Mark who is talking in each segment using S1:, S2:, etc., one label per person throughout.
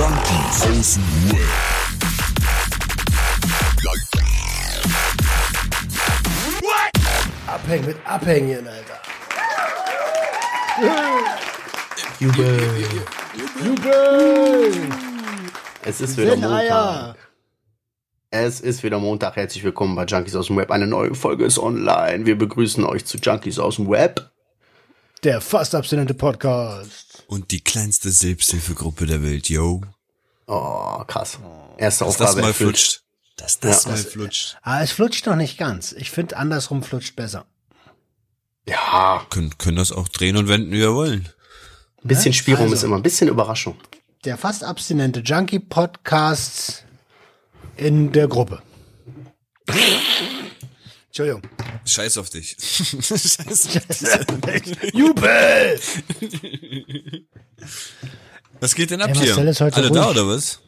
S1: Junkies aus dem Web.
S2: Abhängen mit Abhängen, Alter.
S3: Jubel.
S2: Jubel!
S3: Es ist wieder. Montag. Es ist wieder Montag. Herzlich willkommen bei Junkies aus dem Web. Eine neue Folge ist online. Wir begrüßen euch zu Junkies aus dem Web.
S2: Der fast abstinente Podcast.
S4: Und die kleinste Selbsthilfegruppe der Welt, yo.
S3: Oh, krass. Erste
S4: Dass das
S3: Aufgabe
S4: mal
S3: erfüllt.
S4: flutscht. Dass das
S3: Ja.
S4: mal flutscht.
S2: Ah, es flutscht noch nicht ganz. Ich finde, andersrum flutscht besser.
S3: Ja,
S4: Können, können das auch drehen und wenden, wie wir wollen.
S3: ein bisschen
S2: Ne?
S3: Spielraum
S2: Also.
S3: ist immer ein bisschen Überraschung.
S2: Der fast abstinente Junkie Podcast in der Gruppe. Entschuldigung.
S4: Scheiß auf dich. Scheiß auf dich.
S2: Jubel!
S4: Was geht denn ab
S2: Ey,
S4: hier?
S2: Marcel ist heute
S4: Alle
S2: ruhig.
S4: da oder was?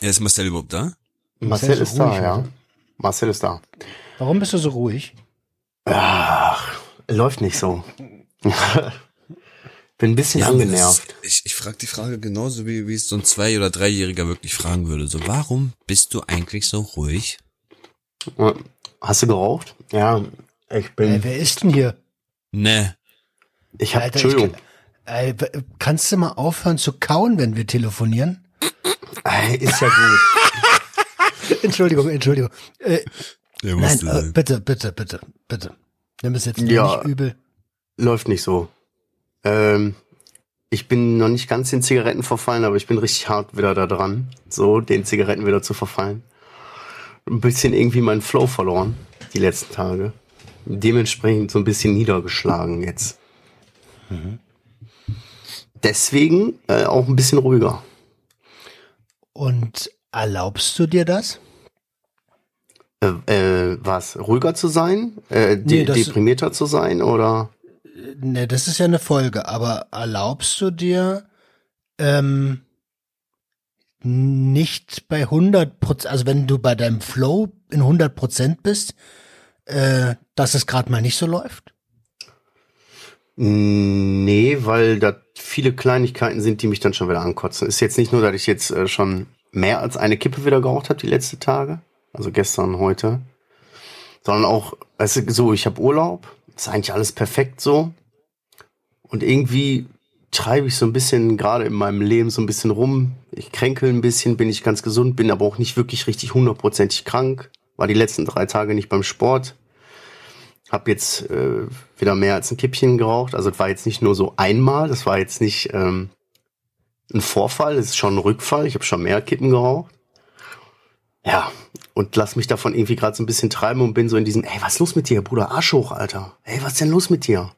S4: Ja, ist Marcel überhaupt da?
S3: Marcel
S2: ist
S3: ist
S2: so
S3: da,
S2: ruhig
S3: ja. Marcel ist da.
S2: Warum bist du so ruhig?
S3: Ach, läuft nicht so. Bin ein bisschen
S4: aber
S3: angenervt.
S4: das ist- Ich, ich frage die Frage genauso, wie, wie es so ein Zwei- oder Dreijähriger wirklich fragen würde. So, warum bist du eigentlich so ruhig?
S3: Hast du geraucht? Ja, ich bin.
S2: Ey, wer ist denn hier?
S4: Ne.
S3: ich hab,
S2: Alter,
S3: Entschuldigung.
S2: Ich, ey, w- kannst du mal aufhören zu kauen, wenn wir telefonieren?
S3: Ey, ist ja gut.
S2: Entschuldigung, Entschuldigung. Äh, nein, äh, bitte, bitte, bitte, bitte. Nimm es jetzt
S3: Ja.
S2: nicht übel.
S3: Läuft nicht so. Ähm, ich bin noch nicht ganz den Zigaretten verfallen, aber ich bin richtig hart wieder da dran, so den Zigaretten wieder zu verfallen. Ein bisschen irgendwie meinen Flow verloren, die letzten Tage. Dementsprechend so ein bisschen niedergeschlagen jetzt. Deswegen äh, auch ein bisschen ruhiger.
S2: Und erlaubst du dir das?
S3: Äh, äh, was? Ruhiger zu sein? Äh, de
S2: Nee,
S3: deprimierter zu sein? Oder?
S2: Ne, das ist ja eine Folge, aber erlaubst du dir ähm, nicht bei 100 Prozent, also wenn du bei deinem Flow in 100 Prozent bist, äh, dass es gerade mal nicht so läuft?
S3: Nee, weil da viele Kleinigkeiten sind, die mich dann schon wieder ankotzen. Ist jetzt nicht nur, dass ich jetzt äh, schon mehr als eine Kippe wieder geraucht habe die letzten Tage, also gestern, heute, sondern auch, weißt du, so, ich habe Urlaub, ist eigentlich alles perfekt so. Und irgendwie treibe ich so ein bisschen gerade in meinem Leben so ein bisschen rum. Ich kränkel ein bisschen, bin ich ganz gesund, bin aber auch nicht wirklich richtig hundertprozentig krank. War die letzten drei Tage nicht beim Sport. Hab jetzt äh, wieder mehr als ein Kippchen geraucht. Also es war jetzt nicht nur so einmal, das war jetzt nicht ähm, ein Vorfall, es ist schon ein Rückfall. Ich habe schon mehr Kippen geraucht. Ja, und lass mich davon irgendwie gerade so ein bisschen treiben und bin so in diesem, ey, was ist los mit dir, Bruder? Arsch hoch, Alter. Ey, was ist denn los mit dir?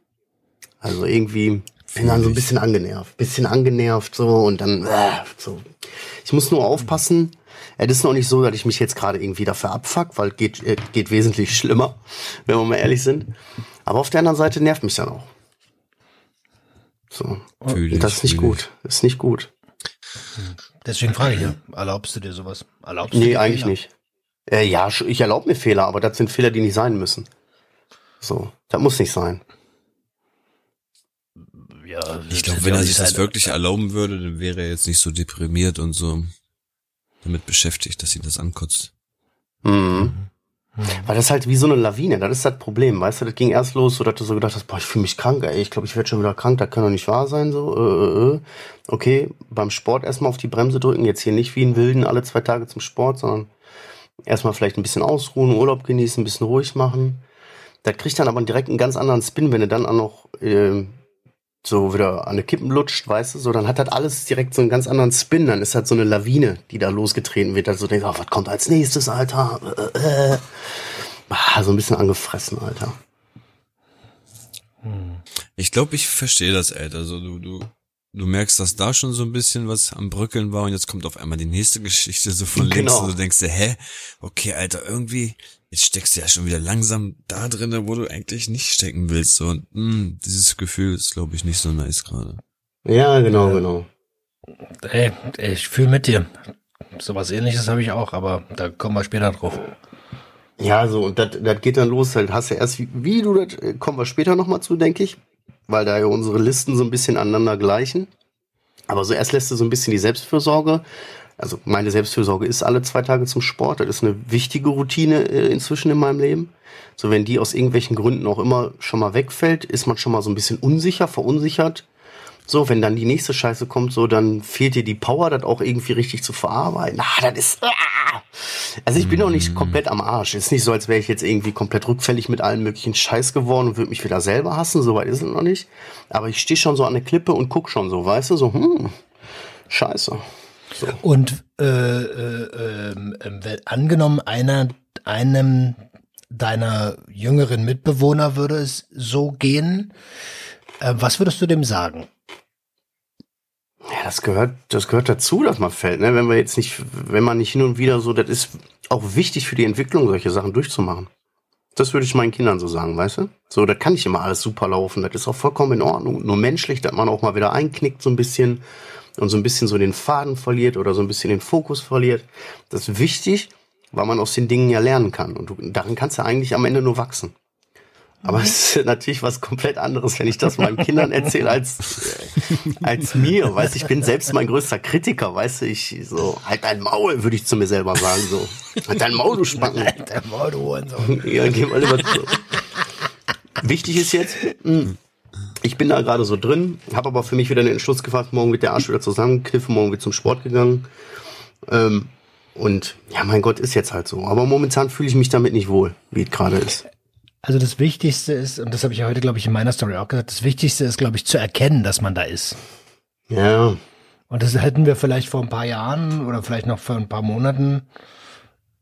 S3: Also irgendwie bin dann so ein bisschen angenervt. Bisschen angenervt so und dann äh, so. Ich muss nur aufpassen. Es ist noch nicht so, dass ich mich jetzt gerade irgendwie dafür abfuck, weil geht, äh, geht wesentlich schlimmer, wenn wir mal ehrlich sind. Aber auf der anderen Seite nervt mich dann auch. So.
S4: Fühl
S3: Und das ist nicht gut. Das ist nicht gut.
S2: Deswegen frage ich ja, erlaubst du dir sowas? Erlaubst du
S3: Nee,
S2: dir
S3: eigentlich
S2: Fehler?
S3: nicht. Äh, ja, ich erlaube mir Fehler, aber das sind Fehler, die nicht sein müssen. So, das muss nicht sein.
S2: Ja,
S4: Ich glaube, wenn er sich das wirklich erlauben würde, dann wäre er jetzt nicht so deprimiert und so damit beschäftigt, dass ihn das ankotzt.
S3: Mhm. Weil das ist halt wie so eine Lawine, das ist das Problem, weißt du, das ging erst los, so dass du so gedacht hast, boah, ich fühle mich krank, ey, ich glaube, ich werde schon wieder krank, das kann doch nicht wahr sein, so, äh, äh, äh. Okay, beim Sport erstmal auf die Bremse drücken, jetzt hier nicht wie ein Wilden alle zwei Tage zum Sport, sondern erstmal vielleicht ein bisschen ausruhen, Urlaub genießen, ein bisschen ruhig machen. Das kriegt dann aber direkt einen ganz anderen Spin, wenn du dann auch noch äh, so wieder an eine Kippen lutscht, weißt du, so, dann hat das alles direkt so einen ganz anderen Spin, dann ist halt so eine Lawine, die da losgetreten wird, also denkst, oh, was kommt als nächstes, Alter, äh, äh. Ah, so ein bisschen angefressen, Alter.
S4: Ich glaube, ich verstehe das, Alter. Also du, du, du merkst, dass da schon so ein bisschen was am Bröckeln war und jetzt kommt auf einmal die nächste Geschichte so von links
S3: Genau.
S4: und du denkst dir, hä? Okay, Alter, irgendwie, jetzt steckst du ja schon wieder langsam da drinne, wo du eigentlich nicht stecken willst. So, und mh, dieses Gefühl ist, glaube ich, nicht so nice gerade.
S3: Ja, genau, genau.
S2: Ey, ich fühle mit dir. Sowas ähnliches habe ich auch, aber da kommen wir später drauf.
S3: Ja, so, und das das geht dann los, halt hast du erst, wie, wie du das, äh, kommen wir später nochmal zu, denke ich, weil da ja unsere Listen so ein bisschen aneinander gleichen. Aber so erst lässt du so ein bisschen die Selbstfürsorge. Also meine Selbstfürsorge ist alle zwei Tage zum Sport. Das ist eine wichtige Routine äh, inzwischen in meinem Leben. So wenn die aus irgendwelchen Gründen auch immer schon mal wegfällt, ist man schon mal so ein bisschen unsicher, verunsichert. So, wenn dann die nächste Scheiße kommt, so, dann fehlt dir die Power, das auch irgendwie richtig zu verarbeiten. Ah, das ist. Ah. Also ich bin noch nicht komplett am Arsch. Ist nicht so, als wäre ich jetzt irgendwie komplett rückfällig mit allen möglichen Scheiß geworden und würde mich wieder selber hassen. So weit ist es noch nicht. Aber ich stehe schon so an der Klippe und guck schon so, weißt du, so, hm, scheiße. So.
S2: Und äh, äh, äh, angenommen, einer, einem deiner jüngeren Mitbewohner würde es so gehen, äh, was würdest du dem sagen?
S3: Ja, das gehört, das gehört dazu, dass man fällt, ne? Wenn wir jetzt nicht, wenn man nicht hin und wieder so, das ist auch wichtig für die Entwicklung, solche Sachen durchzumachen. Das würde ich meinen Kindern so sagen, weißt du? So, da kann nicht immer alles super laufen. Das ist auch vollkommen in Ordnung. Nur menschlich, dass man auch mal wieder einknickt so ein bisschen und so ein bisschen so den Faden verliert oder so ein bisschen den Fokus verliert. Das ist wichtig, weil man aus den Dingen ja lernen kann. Und du, darin kannst du eigentlich am Ende nur wachsen. Aber es ist natürlich was komplett anderes, wenn ich das meinen Kindern erzähle, als, äh, als mir. Weißt du, ich bin selbst mein größter Kritiker, weißt du, ich so, halt dein Maul, würde ich zu mir selber sagen, so. Halt dein Maul, du Spacken.
S2: Halt dein Maul, du Hurensohn.
S3: Ja, geh mal lieber zu. Wichtig ist jetzt, mh, ich bin da gerade so drin, habe aber für mich wieder den Entschluss gefasst, morgen wird der Arsch wieder zusammenkniffen, morgen wird zum Sport gegangen. Ähm, und ja, mein Gott, ist jetzt halt so. Aber momentan fühle ich mich damit nicht wohl, wie es gerade ist.
S2: Also das Wichtigste ist, und das habe ich ja heute, glaube ich, in meiner Story auch gesagt, das Wichtigste ist, glaube ich, zu erkennen, dass man da ist.
S3: Ja,
S2: Und das hätten wir vielleicht vor ein paar Jahren oder vielleicht noch vor ein paar Monaten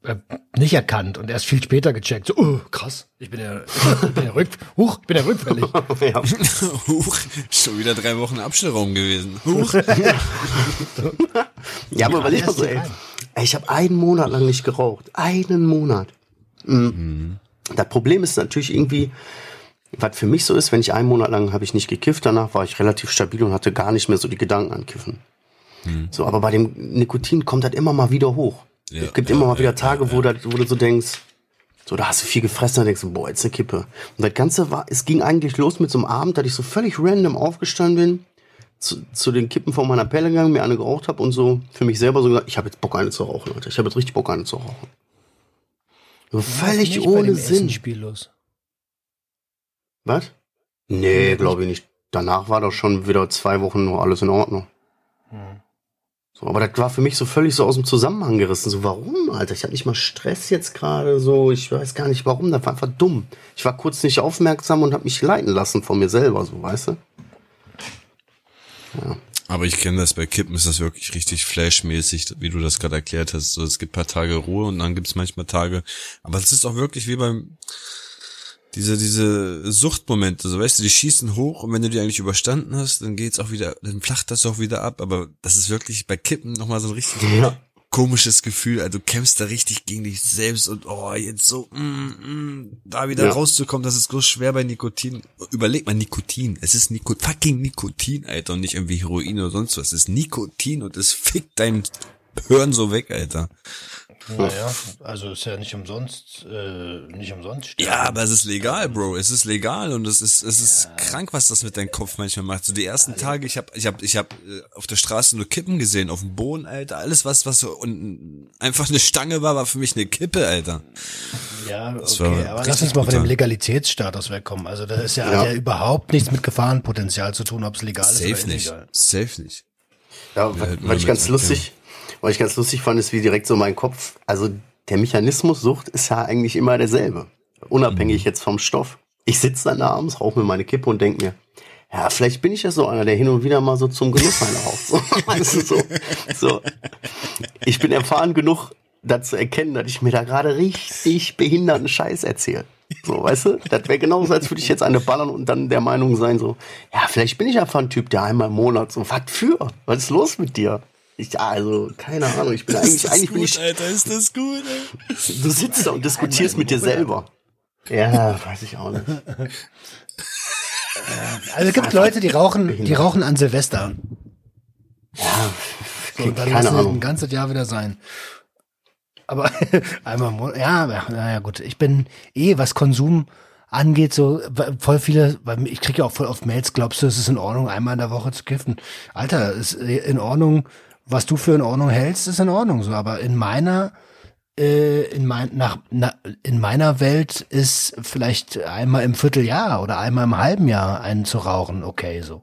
S2: äh, nicht erkannt und erst viel später gecheckt. So, oh, krass, ich bin ja, ich bin ja, rück, huch, ich bin ja rückfällig.
S3: ja.
S4: Huch, schon wieder drei Wochen Abstellraum gewesen. Huch.
S3: ja aber überleg mal so, ey. ich habe einen Monat lang nicht geraucht. Einen Monat. Mhm. Das Problem ist natürlich irgendwie, was für mich so ist, wenn ich einen Monat lang habe ich nicht gekifft, danach war ich relativ stabil und hatte gar nicht mehr so die Gedanken an Kiffen. So, aber bei dem Nikotin kommt das immer mal wieder hoch.
S4: Ja,
S3: es gibt
S4: ja,
S3: immer mal
S4: ja,
S3: wieder Tage,
S4: ja.
S3: Wo, das, wo du so denkst, so, da hast du viel gefressen, dann denkst du, boah, jetzt eine Kippe. Und das Ganze war, es ging eigentlich los mit so einem Abend, dass ich so völlig random aufgestanden bin, zu, zu den Kippen von meiner Pelle gegangen, mir eine geraucht habe und so für mich selber so gesagt, ich habe jetzt Bock, eine zu rauchen, Leute. Ich habe jetzt richtig Bock, eine zu rauchen. So völlig
S2: Nicht bei
S3: ohne
S2: dem
S3: Sinn.
S2: Essenspiel los.
S3: Was? Nee, glaube ich nicht. Danach war doch schon wieder zwei Wochen noch alles in Ordnung. So, aber das war für mich so völlig so aus dem Zusammenhang gerissen. So, warum, Alter? Ich habe nicht mal Stress jetzt gerade so. Ich weiß gar nicht warum. Das war einfach dumm. Ich war kurz nicht aufmerksam und habe mich leiten lassen von mir selber, so, weißt du?
S4: Aber ich kenne das bei Kippen, ist das wirklich richtig flashmäßig, wie du das gerade erklärt hast. So, es gibt paar Tage Ruhe und dann gibt es manchmal Tage. Aber es ist auch wirklich wie beim diese diese Suchtmomente, so weißt du, die schießen hoch und wenn du die eigentlich überstanden hast, dann geht's auch wieder, dann flacht das auch wieder ab. Aber das ist wirklich bei Kippen nochmal so ein richtig
S3: Ja.
S4: komisches Gefühl. Also du kämpfst da richtig gegen dich selbst und oh, jetzt so, mm, mm, da wieder
S3: Ja.
S4: rauszukommen, das ist groß schwer bei Nikotin. Überleg mal Nikotin. Es ist Niko fucking Nikotin, Alter, und nicht irgendwie Heroin oder sonst was. Es ist Nikotin und es fickt dein Hören so weg, Alter.
S2: Naja, also ist ja nicht umsonst, äh, nicht umsonst. sterben.
S4: Ja, aber es ist legal, Bro. Es ist legal und es ist es ist krank, was das mit deinem Kopf manchmal macht. So die ersten Tage, ich hab ich hab ich hab äh, auf der Straße nur Kippen gesehen, auf dem Boden, Alter. Alles was was so und einfach eine Stange war, war für mich eine Kippe, Alter.
S2: Ja,
S4: Das
S2: okay, aber lass uns mal von dem. Legalitätsstatus wegkommen. Also das ist ja,
S3: Ja.
S2: ja überhaupt nichts mit Gefahrenpotenzial zu tun, ob es legal ist
S4: Safe
S2: oder
S4: nicht.
S2: illegal.
S4: Safe nicht.
S3: Ja,
S4: Ja,
S3: was, ich ganz lustig, was ich ganz lustig fand, ist, wie direkt so mein Kopf, also der Mechanismus Sucht ist ja eigentlich immer derselbe. Unabhängig
S4: Mhm.
S3: jetzt vom Stoff. Ich sitze dann da abends, rauche mir meine Kippe und denk mir, ja, vielleicht bin ich ja so einer, der hin und wieder mal so zum Genuss eine raucht. So, weißt du, so, so. Ich bin erfahren genug, da zu erkennen, dass ich mir da gerade richtig behinderten Scheiß erzähle. So, weißt du? Das wäre genauso, als würde ich jetzt eine ballern und dann der Meinung sein, so, ja, vielleicht bin ich einfach ein Typ, der einmal im Monat so, was für? Was ist los mit dir? Ich, ja, also, keine Ahnung, ich bin eigentlich, eigentlich bin ich,
S4: Alter, ist das gut, ey.
S3: du sitzt da und diskutierst mit dir selber. Ja, weiß ich auch nicht.
S2: Also es gibt Leute, die rauchen, die rauchen an Silvester.
S3: Ja,
S2: So, und dann
S3: keine Ahnung.
S2: ein ganzes Jahr wieder sein. Aber einmal im Monat, ja, ja, ja, gut. Ich bin eh, was Konsum angeht, so voll viele, weil ich kriege ja auch voll oft Mails, glaubst du, es ist in Ordnung, einmal in der Woche zu kiffen? Alter, ist in Ordnung, was du für in Ordnung hältst, ist in Ordnung so, aber in meiner äh, in, mein, nach, na, in meiner Welt ist vielleicht einmal im Vierteljahr oder einmal im halben Jahr einen zu rauchen okay so.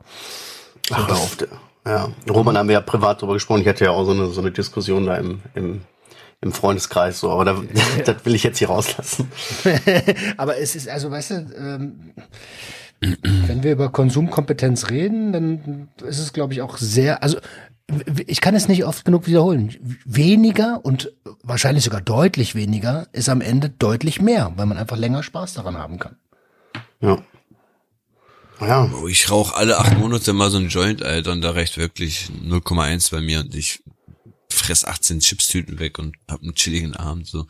S3: Ach, hör auf, ja. Roman haben wir ja privat drüber gesprochen. Ich hatte ja auch so eine, so eine Diskussion da im, im, im Freundeskreis, so, aber da, das will ich jetzt hier rauslassen.
S2: aber es ist, also, weißt du, ähm, wenn wir über Konsumkompetenz reden, dann ist es, glaube ich, auch sehr, also ich kann es nicht oft genug wiederholen. Weniger und wahrscheinlich sogar deutlich weniger ist am Ende deutlich mehr, weil man einfach länger Spaß daran haben kann.
S3: Ja.
S4: Ja. Oh, ich rauche alle acht Monate mal so ein Joint, Alter, und da reicht wirklich 0,1 bei mir und ich fress 18 Chipstüten weg und hab einen chilligen Abend, so.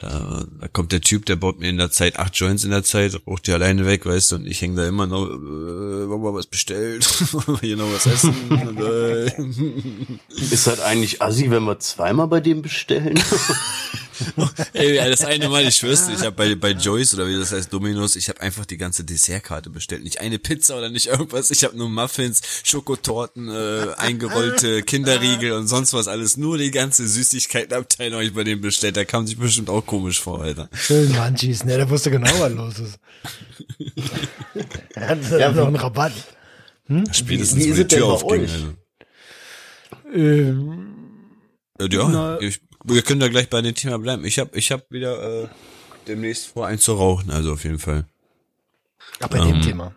S4: Da, da kommt der Typ, der baut mir in der Zeit acht Joints in der Zeit, raucht die alleine weg, weißt du, und ich hänge da immer noch, äh, wollen wir was bestellt? wollen wir hier noch was essen? und, äh.
S3: Ist halt eigentlich assi, wenn wir zweimal bei dem bestellen?
S4: Ey, das eine Mal, ich schwör's ich habe bei, bei Joyce oder wie das heißt, Dominos, ich habe einfach die ganze Dessertkarte bestellt. Nicht eine Pizza oder nicht irgendwas. Ich habe nur Muffins, Schokotorten, äh, eingerollte Kinderriegel und sonst was alles. Nur die ganze Süßigkeitenabteilung habe ich bei dem bestellt. Da kam sich bestimmt auch komisch vor, Alter.
S2: Schön Munchies, ne? Der wusste genau, was los ist. er hat ja, noch einen Rabatt.
S4: Hm? Spätestens, wie, wie die Tür aufging. Also. Ähm, ja, na, ich, wir können da gleich bei dem Thema bleiben. Ich habe ich hab wieder äh, demnächst vor, einen zu rauchen, also auf jeden Fall.
S2: Ach, bei ähm, dem Thema.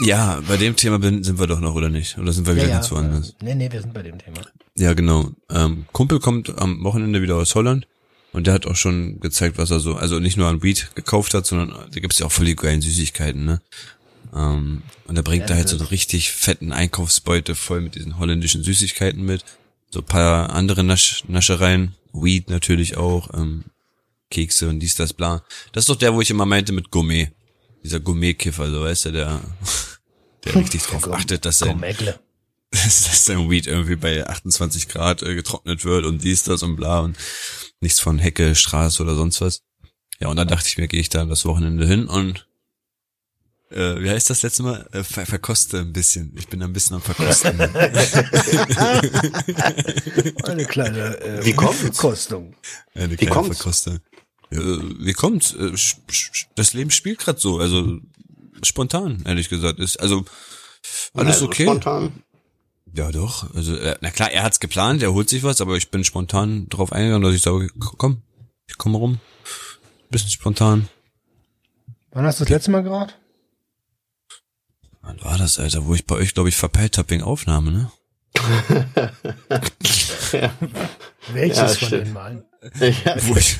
S4: Ja, bei dem Thema sind wir doch noch, oder nicht? Oder sind wir wieder ja, ganz woanders?
S2: Äh, nee, nee, wir sind bei dem Thema.
S4: Ja, genau. Ähm, Kumpel kommt am Wochenende wieder aus Holland und der hat auch schon gezeigt, was er so, also nicht nur an Weed gekauft hat, sondern da gibt's ja auch voll die geilen Süßigkeiten, ne? Ähm, und er bringt ja, da halt so einen richtig fetten Einkaufsbeute voll mit diesen holländischen Süßigkeiten mit. So ein paar andere Nasch Naschereien, Weed natürlich auch, ähm, Kekse und dies, das, bla. Das ist doch der, wo ich immer meinte mit Gourmet. Dieser Gourmet-Kiffer, so weißt du, der, der richtig drauf achtet, dass sein, dass sein Weed irgendwie bei 28 Grad äh, getrocknet wird und dies, das und bla und nichts von Hecke, Straße oder sonst was. Ja, und dann dachte ich mir, gehe ich da das Wochenende hin und äh, wie heißt das letzte Mal? Äh, ver verkoste ein bisschen. Ich bin ein bisschen am Verkosten.
S2: Eine kleine
S3: äh, wie kommt
S2: Verkostung.
S4: Eine wie kleine kommt's? Verkostung. Äh, wie kommt? Äh, das Leben spielt gerade so, also spontan, ehrlich gesagt. Ist also alles also okay. Spontan. Ja, doch. Also, äh, na klar, er hat's geplant, er holt sich was, aber ich bin spontan drauf eingegangen, dass ich sage, komm, ich komme rum. Bisschen spontan.
S2: Wann hast du das letzte Mal geraucht?
S4: Wann war das, Alter? Wo ich bei euch, glaube ich, verpeilt hab wegen Aufnahme, ne?
S2: ja. Welches ja, von den Malen?
S4: Ja. Wo, ich,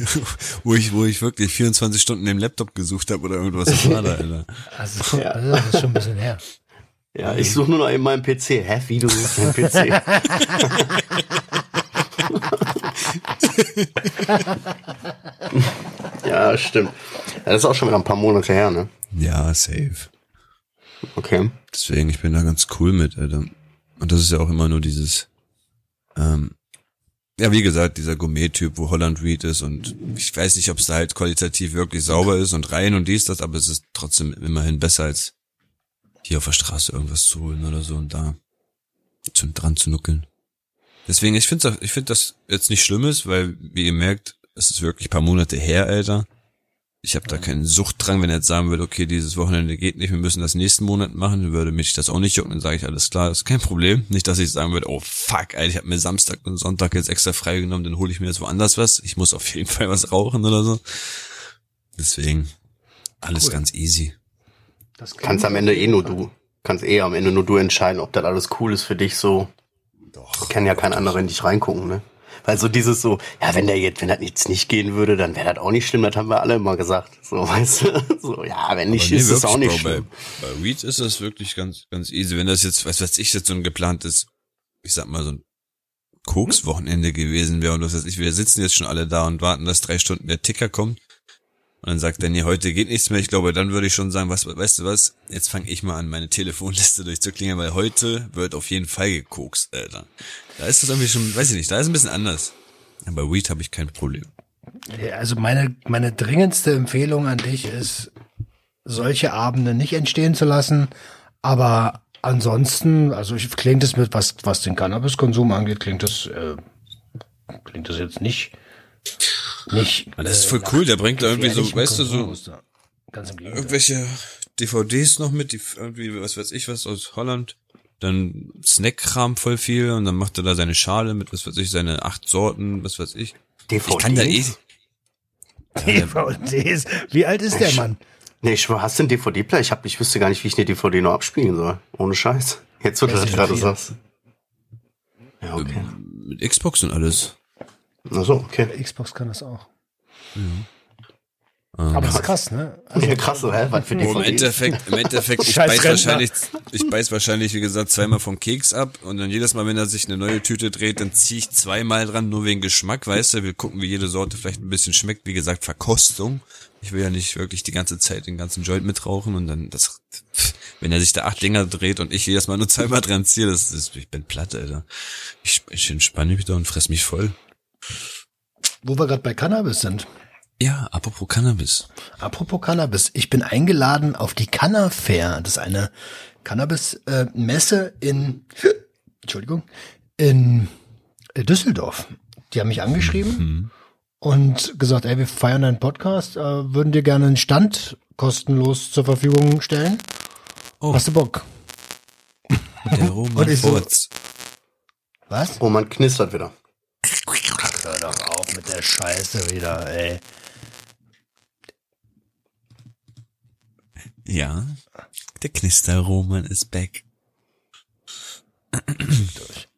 S4: wo, ich, wo ich wirklich 24 Stunden im Laptop gesucht habe oder irgendwas das war da, Alter.
S2: Also, ja. das ist schon ein bisschen her.
S3: Ja, ich suche nur noch in meinem PC. Hä, wie du suchst deinen PC? ja, stimmt. Das ist auch schon wieder ein paar Monate her, ne?
S4: Ja, safe.
S3: Okay.
S4: Deswegen, ich bin da ganz cool mit, Alter. Und das ist ja auch immer nur dieses, ähm, ja, wie gesagt, dieser Gourmet-Typ, wo Holland Reed ist und ich weiß nicht, ob es da halt qualitativ wirklich sauber ist und rein und dies, das, aber es ist trotzdem immerhin besser als hier auf der Straße irgendwas zu holen oder so und da zu, dran zu nuckeln. Deswegen, ich finde ich finde das jetzt nicht Schlimmes, weil, wie ihr merkt, es ist wirklich paar Monate her, Alter ich habe da keinen Suchtdrang, wenn er jetzt sagen würde, okay, dieses Wochenende geht nicht, wir müssen das nächsten Monat machen, dann würde mich das auch nicht jucken, dann sage ich, alles klar, das ist kein Problem. Nicht, dass ich sagen würde, oh fuck, Alter, ich habe mir Samstag und Sonntag jetzt extra freigenommen, dann hole ich mir jetzt woanders was. Ich muss auf jeden Fall was rauchen oder so. Deswegen, alles cool. ganz easy.
S3: Das kannst am Ende eh nur du. Kannst eh am Ende nur du entscheiden, ob das alles cool ist für dich so. Doch. Kann ja kein anderer in dich reingucken, ne? Weil so dieses so, ja, wenn der jetzt, wenn das jetzt nicht gehen würde, dann wäre das auch nicht schlimm, das haben wir alle immer gesagt. So, weißt du? So, ja, wenn nicht, nee, ist es auch nicht Bro, schlimm.
S4: Bei, bei Weed ist das wirklich ganz, ganz easy. Wenn das jetzt, was weiß ich, jetzt so ein geplantes, ich sag mal, so ein Koks-Wochenende gewesen wäre und was weiß ich, wir sitzen jetzt schon alle da und warten, dass drei Stunden der Ticker kommt. Und dann sagt er, nee, heute geht nichts mehr. Ich glaube, dann würde ich schon sagen, was, weißt du was? Jetzt fange ich mal an, meine Telefonliste durchzuklingen, weil heute wird auf jeden Fall gekokst, Alter. Da ist das irgendwie schon, weiß ich nicht, da ist ein bisschen anders. Aber Weed habe ich kein Problem.
S2: Also meine, meine dringendste Empfehlung an dich ist, solche Abende nicht entstehen zu lassen. Aber ansonsten, also ich, klingt es mit, was, was den Cannabiskonsum angeht, klingt es, äh, klingt das jetzt nicht, nicht.
S4: Das ist
S2: äh,
S4: voll cool, der bringt da irgendwie so, weißt du, so irgendwelche DVDs noch mit, die irgendwie, was weiß ich, was aus Holland. Dann Snackkram voll viel und dann macht er da seine Schale mit, was weiß ich, seine acht Sorten, was weiß ich. Ich kann da eh,
S2: DVDs. Wie alt ist der Mann?
S3: Nee, ich hast du einen DVD-Player? Ich hab, ich wüsste gar nicht, wie ich eine DVD noch abspielen soll. Ohne Scheiß. Jetzt, wo du das gerade sagst. Ja, okay.
S4: mit Xbox und alles.
S3: Also, okay.
S2: Xbox kann das auch.
S4: Ähm,
S2: Aber das ist krass, ne? Also,
S3: Ja, krass, so, hä? Was für
S4: Oh, Im? Endeffekt, im Endeffekt, ich
S2: Scheiß
S4: beiß wahrscheinlich, ich beiß wahrscheinlich, wie gesagt, zweimal vom Keks ab und dann jedes Mal, wenn er sich eine neue Tüte dreht, dann ziehe ich zweimal dran, nur wegen Geschmack, weißt du, wir gucken, wie jede Sorte vielleicht ein bisschen schmeckt, wie gesagt, Verkostung. Ich will ja nicht wirklich die ganze Zeit den ganzen Joint mitrauchen und dann das, wenn er sich da acht Dinger dreht und ich jedes Mal nur zweimal dran ziehe, das ist, ich bin platt, Alter. Ich, ich entspanne mich da und fress mich voll.
S2: Wo wir gerade bei Cannabis sind.
S4: Ja, apropos Cannabis.
S2: Apropos Cannabis, ich bin eingeladen auf die Canna Fair. Das ist eine Cannabis-Messe in, Entschuldigung, in äh, Düsseldorf. Die haben mich angeschrieben und gesagt, ey, wir feiern einen Podcast, äh, würden dir gerne einen Stand kostenlos zur Verfügung stellen.
S4: Oh.
S2: Hast du Bock?
S4: Der Roman
S2: Und ich so-. Was?
S3: Oh, man knistert wieder.
S2: Hör doch auf mit der Scheiße wieder, ey.
S4: Ja, der Knisterroman ist back.
S2: Durch.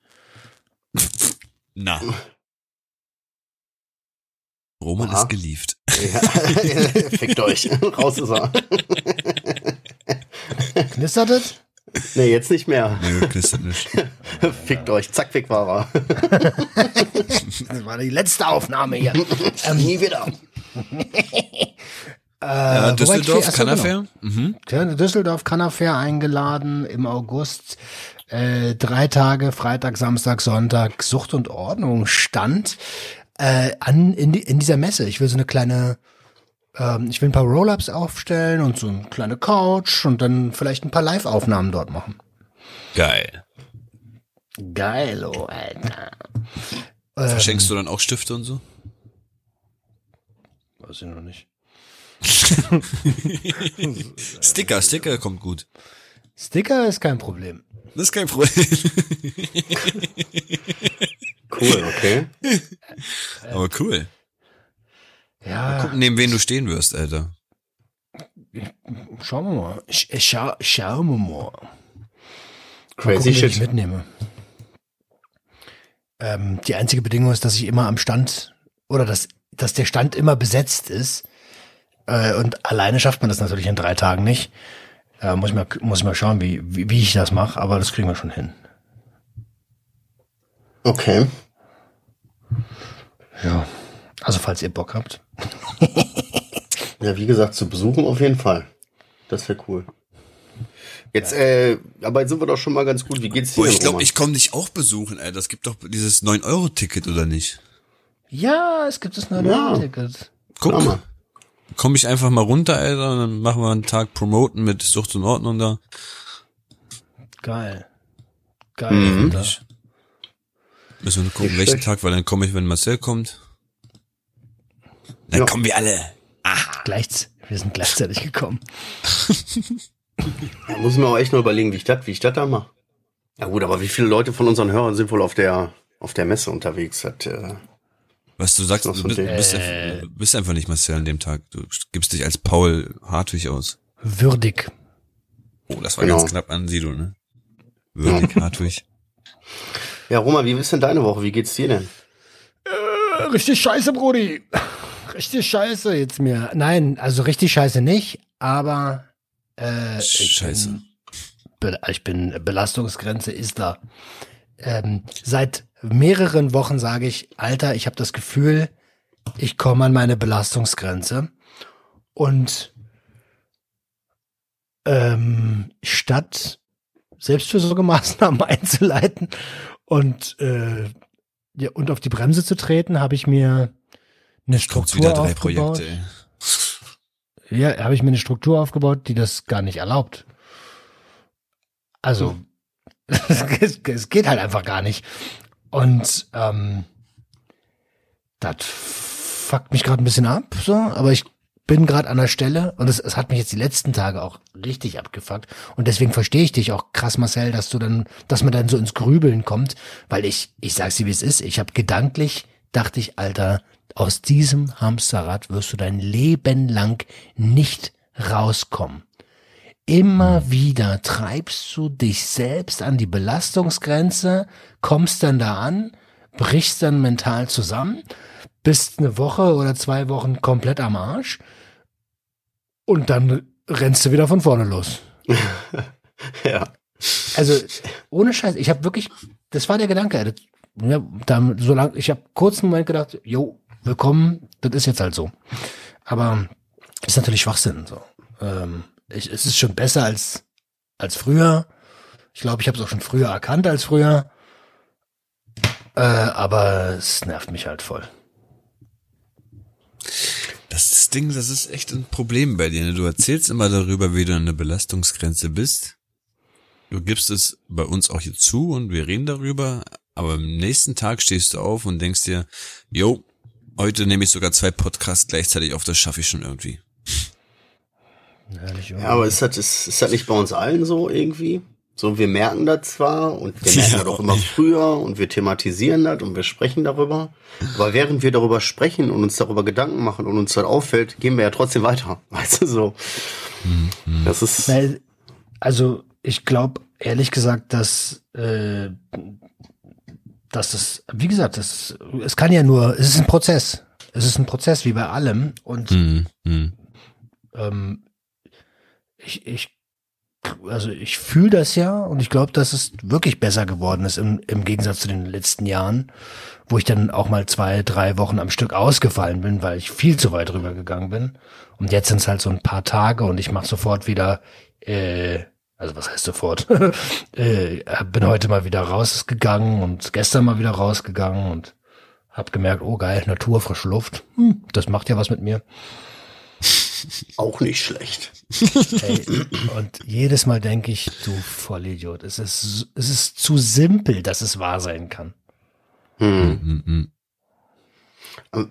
S4: Na. Roman
S3: Aha.
S4: ist gelieft.
S3: Ja. Fickt euch. Raus ist er.
S2: Knistert es?
S3: Nee, jetzt nicht mehr.
S4: Nee, nicht.
S3: Fickt euch. Zack, weg war er.
S2: Das war die letzte Aufnahme hier. ähm,
S3: Nie wieder.
S2: äh,
S4: Ja? Düsseldorf, Cannafair? Mhm.
S2: Ja, Düsseldorf Cannafair eingeladen im August. Äh, drei Tage, Freitag, Samstag, Sonntag, Sucht und Ordnung stand äh, an in, die, in dieser Messe. Ich will so eine kleine, ähm, ich will ein paar Roll-Ups aufstellen und so eine kleine Couch und dann vielleicht ein paar Live-Aufnahmen dort machen.
S4: Geil.
S2: Geil, oh, Alter.
S4: Verschenkst du dann auch Stifte und so?
S2: Weiß ich noch nicht.
S4: Sticker, Sticker kommt gut.
S2: Sticker ist kein Problem.
S4: Das ist kein Problem.
S3: Cool, okay.
S4: Aber cool.
S2: Ja,
S4: Gucken, neben wen du stehen wirst, Alter.
S2: schauen wir mal. Sch schau, schauen wir mal.
S3: Crazy
S2: gucken, wen ich
S3: shit.
S2: mitnehme. Ähm, die einzige Bedingung ist, dass ich immer am Stand oder dass, dass der Stand immer besetzt ist. Äh, und alleine schafft man das natürlich in drei Tagen nicht. Äh, muss, ich mal, muss ich mal schauen, wie, wie, wie ich das mache, aber das kriegen wir schon hin.
S3: Okay.
S2: Ja. Also falls ihr Bock habt.
S3: Ja, wie gesagt, zu besuchen auf jeden Fall. Das wäre cool. Jetzt, äh, aber jetzt sind wir doch schon mal ganz gut. Wie geht's dir?
S4: Boah, ich glaube, ich komme dich auch besuchen, Alter. Es gibt doch dieses 9-Euro-Ticket, oder nicht?
S2: Ja, es gibt das neue
S3: Ja.
S2: Ticket.
S4: Guck,
S3: mal.
S4: komm ich einfach mal runter, Alter, und dann machen wir einen Tag Promoten mit Sucht und Ordnung da.
S2: Geil. Geil.
S3: Mhm.
S4: Müssen wir nur gucken,
S3: Nicht
S4: welchen
S3: schlecht.
S4: Tag, weil dann komme ich, wenn Marcel kommt. Dann
S3: Ja.
S4: kommen wir alle.
S2: Gleich, wir sind gleichzeitig gekommen.
S3: Da muss ich mir auch echt noch überlegen, wie ich das, wie ich das da mache. Ja gut, aber wie viele Leute von unseren Hörern sind wohl auf der, auf der Messe unterwegs? Das, äh,
S4: Was du sagst, du
S3: so
S4: bist, bist, einfach, du bist einfach nicht Marcel an dem Tag. Du gibst dich als Paul Hartwig aus.
S2: Würdig.
S4: Oh, das war
S3: Genau.
S4: ganz knapp an Sido, ne? Würdig Hartwig.
S3: ja, Roma, wie ist denn deine Woche? Wie geht's dir denn?
S2: Äh, Richtig scheiße, Brudi. Richtig scheiße jetzt mir. Nein, also richtig scheiße nicht, aber äh, ich
S4: Scheiße.
S2: Bin, ich bin Belastungsgrenze ist da. Ähm, seit mehreren Wochen sage ich, Alter, ich habe das Gefühl, ich komme an meine Belastungsgrenze und ähm, statt Selbstfürsorgemaßnahmen einzuleiten und äh, ja, und auf die Bremse zu treten, habe ich mir eine Struktur
S4: wieder drei
S2: aufgebaut.
S4: Projekte,
S2: ja, habe ich mir eine Struktur aufgebaut, die das gar nicht erlaubt. Also, es, es geht halt einfach gar nicht. Und ähm, das fuckt mich gerade ein bisschen ab, so, aber ich bin gerade an der Stelle und es, es hat mich jetzt die letzten Tage auch richtig abgefuckt und deswegen verstehe ich dich auch krass, Marcel, dass du dann, dass man dann so ins Grübeln kommt, weil ich, ich sag's dir wie es ist, ich habe gedanklich, dachte ich, Alter, aus diesem Hamsterrad wirst du dein Leben lang nicht rauskommen. Immer wieder treibst du dich selbst an die Belastungsgrenze, kommst dann da an, brichst dann mental zusammen, bist eine Woche oder zwei Wochen komplett am Arsch und dann rennst du wieder von vorne los.
S3: ja.
S2: Also ohne Scheiß, ich habe wirklich, das war der Gedanke. Das, ja, da, so lang, ich habe kurz einen Moment gedacht, jo, willkommen, das ist jetzt halt so. Aber ist natürlich Schwachsinn. So. Ähm, ich, es ist schon besser als als früher. Ich glaube, ich habe es auch schon früher erkannt als früher. Äh, aber es nervt mich halt voll.
S4: Das Ding, das ist echt ein Problem bei dir. Ne? Du erzählst immer darüber, wie du an der Belastungsgrenze bist. Du gibst es bei uns auch hier zu und wir reden darüber, aber am nächsten Tag stehst du auf und denkst dir, yo, heute nehme ich sogar zwei Podcasts gleichzeitig auf, das schaffe ich schon irgendwie.
S3: Ja, aber ist das, ist, ist das nicht bei uns allen so irgendwie? So, wir merken das zwar und wir merken ja, das auch immer früher und wir thematisieren das und wir sprechen darüber. Aber während wir darüber sprechen und uns darüber Gedanken machen und uns das auffällt, gehen wir ja trotzdem weiter. Weißt du so?
S2: Mhm. Das ist. Also, ich glaube ehrlich gesagt, dass, äh, dass das, wie gesagt, das, es kann ja nur, es ist ein Prozess. Es ist ein Prozess wie bei allem und mhm. ähm, ich, ich also ich fühle das ja und ich glaube, dass es wirklich besser geworden ist im, im Gegensatz zu den letzten Jahren, wo ich dann auch mal zwei, drei Wochen am Stück ausgefallen bin, weil ich viel zu weit rüber gegangen bin. Und jetzt sind es halt so ein paar Tage und ich mache sofort wieder, äh, also was heißt sofort, äh, bin heute mal wieder rausgegangen und gestern mal wieder rausgegangen und hab gemerkt, oh geil, Natur, frische Luft, hm, das macht ja was mit mir.
S3: Auch nicht schlecht.
S2: Ey, und jedes Mal denke ich, du Vollidiot, es ist, es ist zu simpel, dass es wahr sein kann. Hm.
S3: Mhm.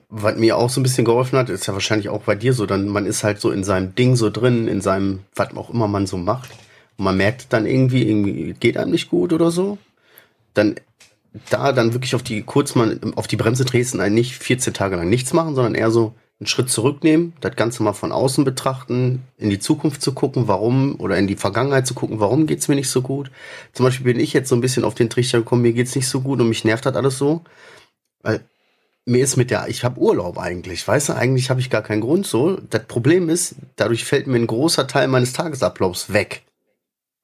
S3: Was mir auch so ein bisschen geholfen hat, ist ja wahrscheinlich auch bei dir so, dann man ist halt so in seinem Ding so drin, in seinem, was auch immer man so macht. Und man merkt dann irgendwie, irgendwie geht einem nicht gut oder so. Dann da dann wirklich auf die, kurz mal auf die Bremse treten, nicht 14 Tage lang nichts machen, sondern eher so, einen Schritt zurücknehmen, das Ganze mal von außen betrachten, in die Zukunft zu gucken, warum, oder in die Vergangenheit zu gucken, warum geht's mir nicht so gut. Zum Beispiel bin ich jetzt so ein bisschen auf den Trichter gekommen, mir geht's nicht so gut und mich nervt das alles so. Weil mir ist mit der, ich habe Urlaub eigentlich, weißt du, eigentlich habe ich gar keinen Grund so. Das Problem ist, dadurch fällt mir ein großer Teil meines Tagesablaufs weg.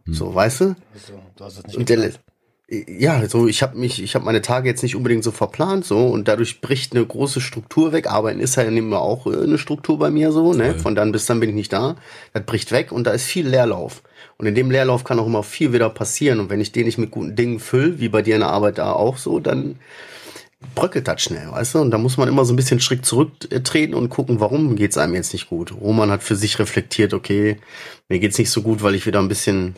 S3: Hm. So, weißt du? So, du hast es nicht und der, ja, so ich habe mich, ich habe meine Tage jetzt nicht unbedingt so verplant so und dadurch bricht eine große Struktur weg. Arbeiten ist ja immer auch äh, eine Struktur bei mir so, ne? Von dann bis dann bin ich nicht da. Das bricht weg und da ist viel Leerlauf. Und in dem Leerlauf kann auch immer viel wieder passieren. Und wenn ich den nicht mit guten Dingen fülle, wie bei dir in der Arbeit da auch so, dann bröckelt das schnell, weißt du? Und da muss man immer so ein bisschen Schritt zurücktreten und gucken, warum geht's einem jetzt nicht gut. Roman hat für sich reflektiert, okay, mir geht's nicht so gut, weil ich wieder ein bisschen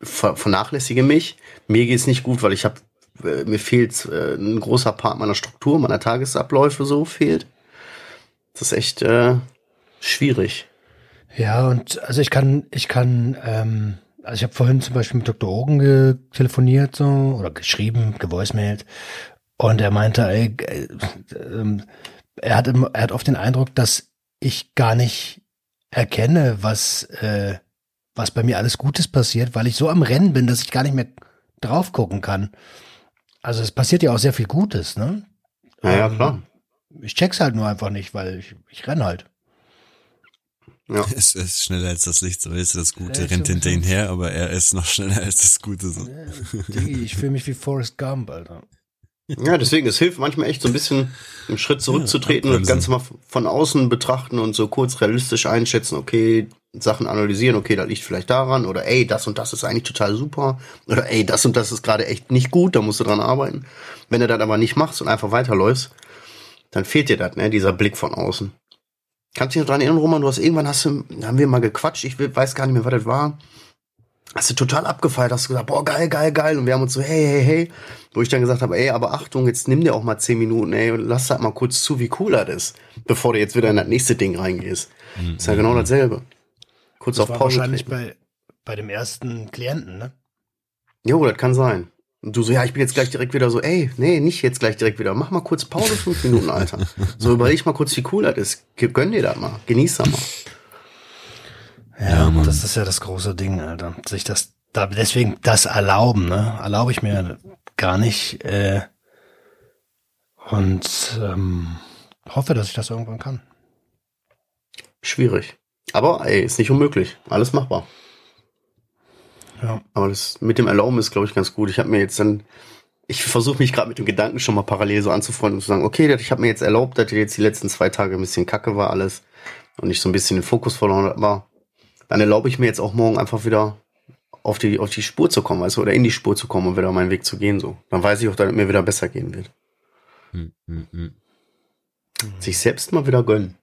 S3: vernachlässige mich. Mir geht's nicht gut, weil ich habe äh, mir fehlt äh, ein großer Part meiner Struktur, meiner Tagesabläufe so fehlt. Das ist echt äh, schwierig.
S2: Ja, und also ich kann, ich kann, ähm, also ich habe vorhin zum Beispiel mit Dr. Ogen telefoniert so oder geschrieben, gevoicemailt und er meinte, ey, äh, äh, er hat, er hat oft den Eindruck, dass ich gar nicht erkenne, was äh, was bei mir alles Gutes passiert, weil ich so am Rennen bin, dass ich gar nicht mehr drauf gucken kann. Also es passiert ja auch sehr viel Gutes, ne?
S3: Ja, ja ähm, klar.
S2: Ich check's halt nur einfach nicht, weil ich, ich renn halt.
S4: Ja. Es ist schneller als das Licht, so ist das Gute, ja, rennt hinter ihn her, aber er ist noch schneller als das Gute. So.
S2: Ja, ich fühle mich wie Forrest Gump, Alter.
S3: Ja, deswegen, es hilft manchmal echt so ein bisschen einen Schritt zurückzutreten ja, und das Ganze mal von außen betrachten und so kurz realistisch einschätzen, okay, Sachen analysieren, okay, da liegt vielleicht daran oder ey, das und das ist eigentlich total super oder ey, das und das ist gerade echt nicht gut, da musst du dran arbeiten. Wenn du das aber nicht machst und einfach weiterläufst, dann fehlt dir das, ne, dieser Blick von außen. Kannst du dich noch dran erinnern, Roman? Du hast irgendwann hast du, haben wir mal gequatscht, ich weiß gar nicht mehr, was das war. Hast du total abgefeiert, hast gesagt, boah, geil, geil, geil. Und wir haben uns so, hey, hey, hey. Wo ich dann gesagt habe, ey, aber Achtung, jetzt nimm dir auch mal zehn Minuten, ey, und lass halt mal kurz zu, wie cool das ist, bevor du jetzt wieder in das nächste Ding reingehst. Ist ja genau dasselbe. Kurz
S2: Das
S3: auf
S2: war
S3: Pause.
S2: wahrscheinlich bei, bei dem ersten Klienten, ne?
S3: Jo, das kann sein. Und du so, ja, ich bin jetzt gleich direkt wieder so, ey, nee, nicht jetzt gleich direkt wieder. Mach mal kurz Pause, fünf Minuten, Alter. So überleg mal kurz, wie cool das ist. Gönn dir das mal. Genieß das mal.
S2: Ja, das ist ja das große Ding, Alter. Sich das, da, deswegen das erlauben, ne? Erlaube ich mir gar nicht, äh, und ähm, hoffe, dass ich das irgendwann kann.
S3: Schwierig. Aber, ey, ist nicht unmöglich. Alles machbar.
S2: Ja.
S3: Aber das mit dem Erlauben ist, glaube ich, ganz gut. Ich habe mir jetzt dann, ich versuche mich gerade mit dem Gedanken schon mal parallel so anzufreunden und zu sagen, okay, ich habe mir jetzt erlaubt, dass jetzt die letzten zwei Tage ein bisschen kacke war alles und ich so ein bisschen den Fokus verloren war. Dann erlaube ich mir jetzt auch morgen einfach wieder auf die, auf die Spur zu kommen, weißt du, oder in die Spur zu kommen und wieder meinen Weg zu gehen, so. Dann weiß ich auch, dass es mir wieder besser gehen wird.
S4: Hm, hm, hm.
S3: Sich selbst mal wieder gönnen.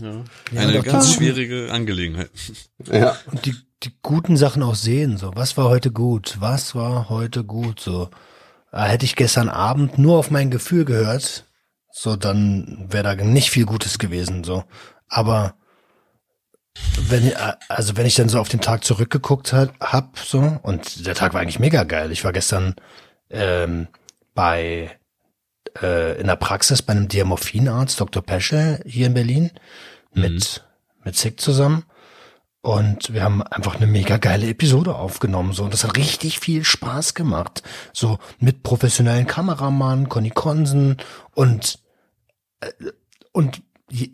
S4: Eine
S2: doch,
S4: ganz
S2: klar.
S4: schwierige Angelegenheit.
S3: Ja.
S2: Und die, die guten Sachen auch sehen, so. Was war heute gut? Was war heute gut? So. Äh, hätte ich gestern Abend nur auf mein Gefühl gehört, so, dann wäre da nicht viel Gutes gewesen, so. Aber, wenn, äh, also wenn ich dann so auf den Tag zurückgeguckt hat, hab, so, und der Tag war eigentlich mega geil. Ich war gestern, ähm, bei, äh, in der Praxis bei einem Diamorphinarzt, Dr. Peschel, hier in Berlin, mit, mit Sick zusammen. Und wir haben einfach eine mega geile Episode aufgenommen, so. Und das hat richtig viel Spaß gemacht. So, mit professionellen Kameramann, Conny Konsen und, äh, und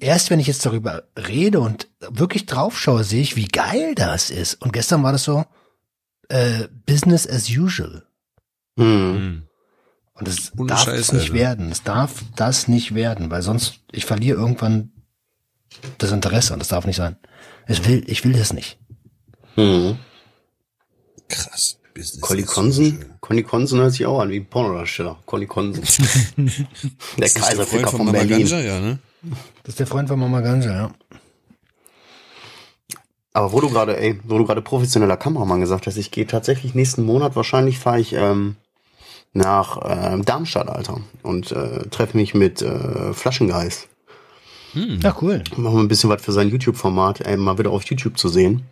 S2: erst wenn ich jetzt darüber rede und wirklich draufschaue, sehe ich, wie geil das ist. Und gestern war das so, äh, Business as usual.
S3: Hm.
S2: Und das
S4: Ohne
S2: darf
S4: Scheiß,
S2: es nicht
S4: Alter.
S2: werden. Es darf das nicht werden, weil sonst, ich verliere irgendwann das Interesse und das darf nicht sein. Ich will, ich will das nicht.
S3: Hm.
S4: Krass. Business
S3: Conny Konsen?
S4: usual.
S3: Conny Konsen hört sich auch an wie ein Pornodarsteller. Conny Konsen.
S4: der
S3: Kaiserficker
S4: Freund
S3: von,
S4: Mama
S3: Berlin.
S4: Ganja, ja, ne?
S2: Das ist der Freund von Mama Ganja, ja.
S3: Aber wo du gerade, ey, wo du gerade professioneller Kameramann gesagt hast, ich gehe tatsächlich nächsten Monat wahrscheinlich fahre ich ähm, nach ähm, Darmstadt, Alter, und äh, treffe mich mit äh, Flaschengeist.
S2: Ja, cool.
S3: Machen wir ein bisschen was für sein YouTube-Format, ey, mal wieder auf YouTube zu sehen.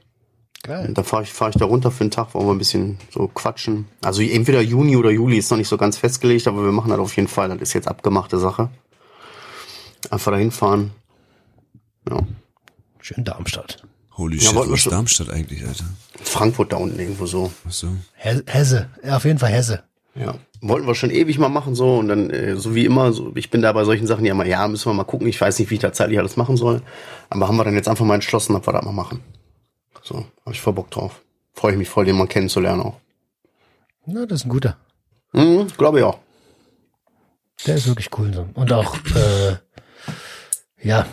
S2: Geil.
S3: Und da fahre ich, fahr ich da runter für einen Tag, wollen wir ein bisschen so quatschen. Also entweder Juni oder Juli ist noch nicht so ganz festgelegt, aber wir machen das auf jeden Fall. Das ist jetzt abgemachte Sache. Einfach dahin fahren. Ja.
S2: Schön Darmstadt.
S4: Holy
S3: Ja,
S4: shit, wo
S3: wir
S4: ist Darmstadt eigentlich, Alter?
S3: Frankfurt da unten irgendwo so.
S4: Ach so.
S2: He- Hesse. Ja, auf jeden Fall Hesse.
S3: Ja, wollten wir schon ewig mal machen so und dann äh, so wie immer, so ich bin da bei solchen Sachen ja immer, ja, müssen wir mal gucken, ich weiß nicht, wie ich da zeitlich alles machen soll, aber haben wir dann jetzt einfach mal entschlossen, dass wir das mal machen. So, habe ich voll Bock drauf. Freue ich mich voll, den mal kennenzulernen auch.
S2: Na, das ist ein guter.
S3: Mhm, glaube ich auch.
S2: Der ist wirklich cool so. Und auch, äh, ja,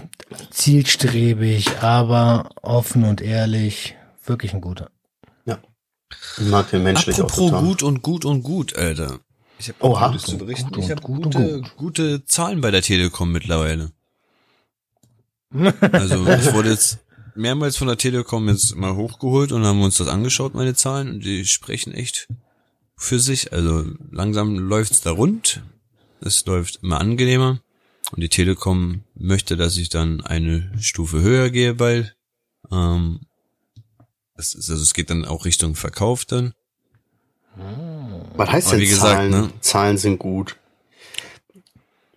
S2: zielstrebig, aber offen und ehrlich. Wirklich ein guter.
S3: Ich mag den menschlich auch
S4: Apropos
S3: total.
S4: gut und gut und gut, Alter. Ich habe
S3: Oha.
S4: Gutes zu berichten.
S2: Gut
S4: ich habe gute,
S2: gut.
S4: gute Zahlen bei der Telekom mittlerweile. Also ich wurde jetzt mehrmals von der Telekom jetzt mal hochgeholt und haben uns das angeschaut, meine Zahlen. Und die sprechen echt für sich. Also langsam läuft's da rund. Es läuft immer angenehmer. Und die Telekom möchte, dass ich dann eine Stufe höher gehe bald. Ähm, das ist, also es geht dann auch Richtung Verkauf dann.
S3: Was heißt
S4: Aber
S3: denn
S4: wie gesagt,
S3: Zahlen?
S4: ne?
S3: Zahlen sind gut.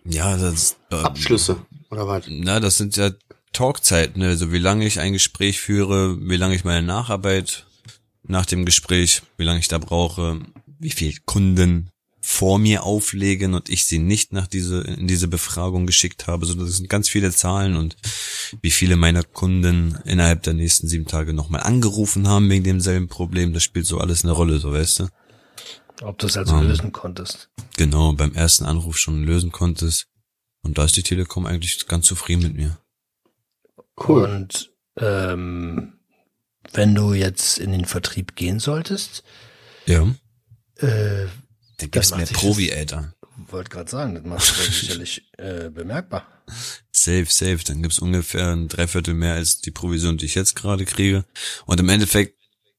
S4: Ja, das ähm,
S3: Abschlüsse oder was?
S4: Na, das sind ja Talkzeiten, ne? also wie lange ich ein Gespräch führe, wie lange ich meine Nacharbeit nach dem Gespräch, wie lange ich da brauche, wie viel Kunden vor mir auflegen und ich sie nicht nach diese in diese Befragung geschickt habe, so das sind ganz viele Zahlen und wie viele meiner Kunden innerhalb der nächsten sieben Tage nochmal angerufen haben wegen demselben Problem, das spielt so alles eine Rolle, so weißt du.
S2: Ob du es also
S4: Ähm.
S2: lösen konntest.
S4: Genau, beim ersten Anruf schon lösen konntest und da ist die Telekom eigentlich ganz zufrieden mit mir.
S3: Cool.
S2: Und ähm, wenn du jetzt in den Vertrieb gehen solltest,
S4: Ja.
S2: äh,
S4: Da gibt's mehr
S2: das-
S4: Alter.
S2: wollte gerade sagen, das macht sich sicherlich äh, bemerkbar.
S4: safe, safe. Dann gibt's ungefähr ein Dreiviertel mehr als die Provision, die ich jetzt gerade kriege. Und im Endeffekt,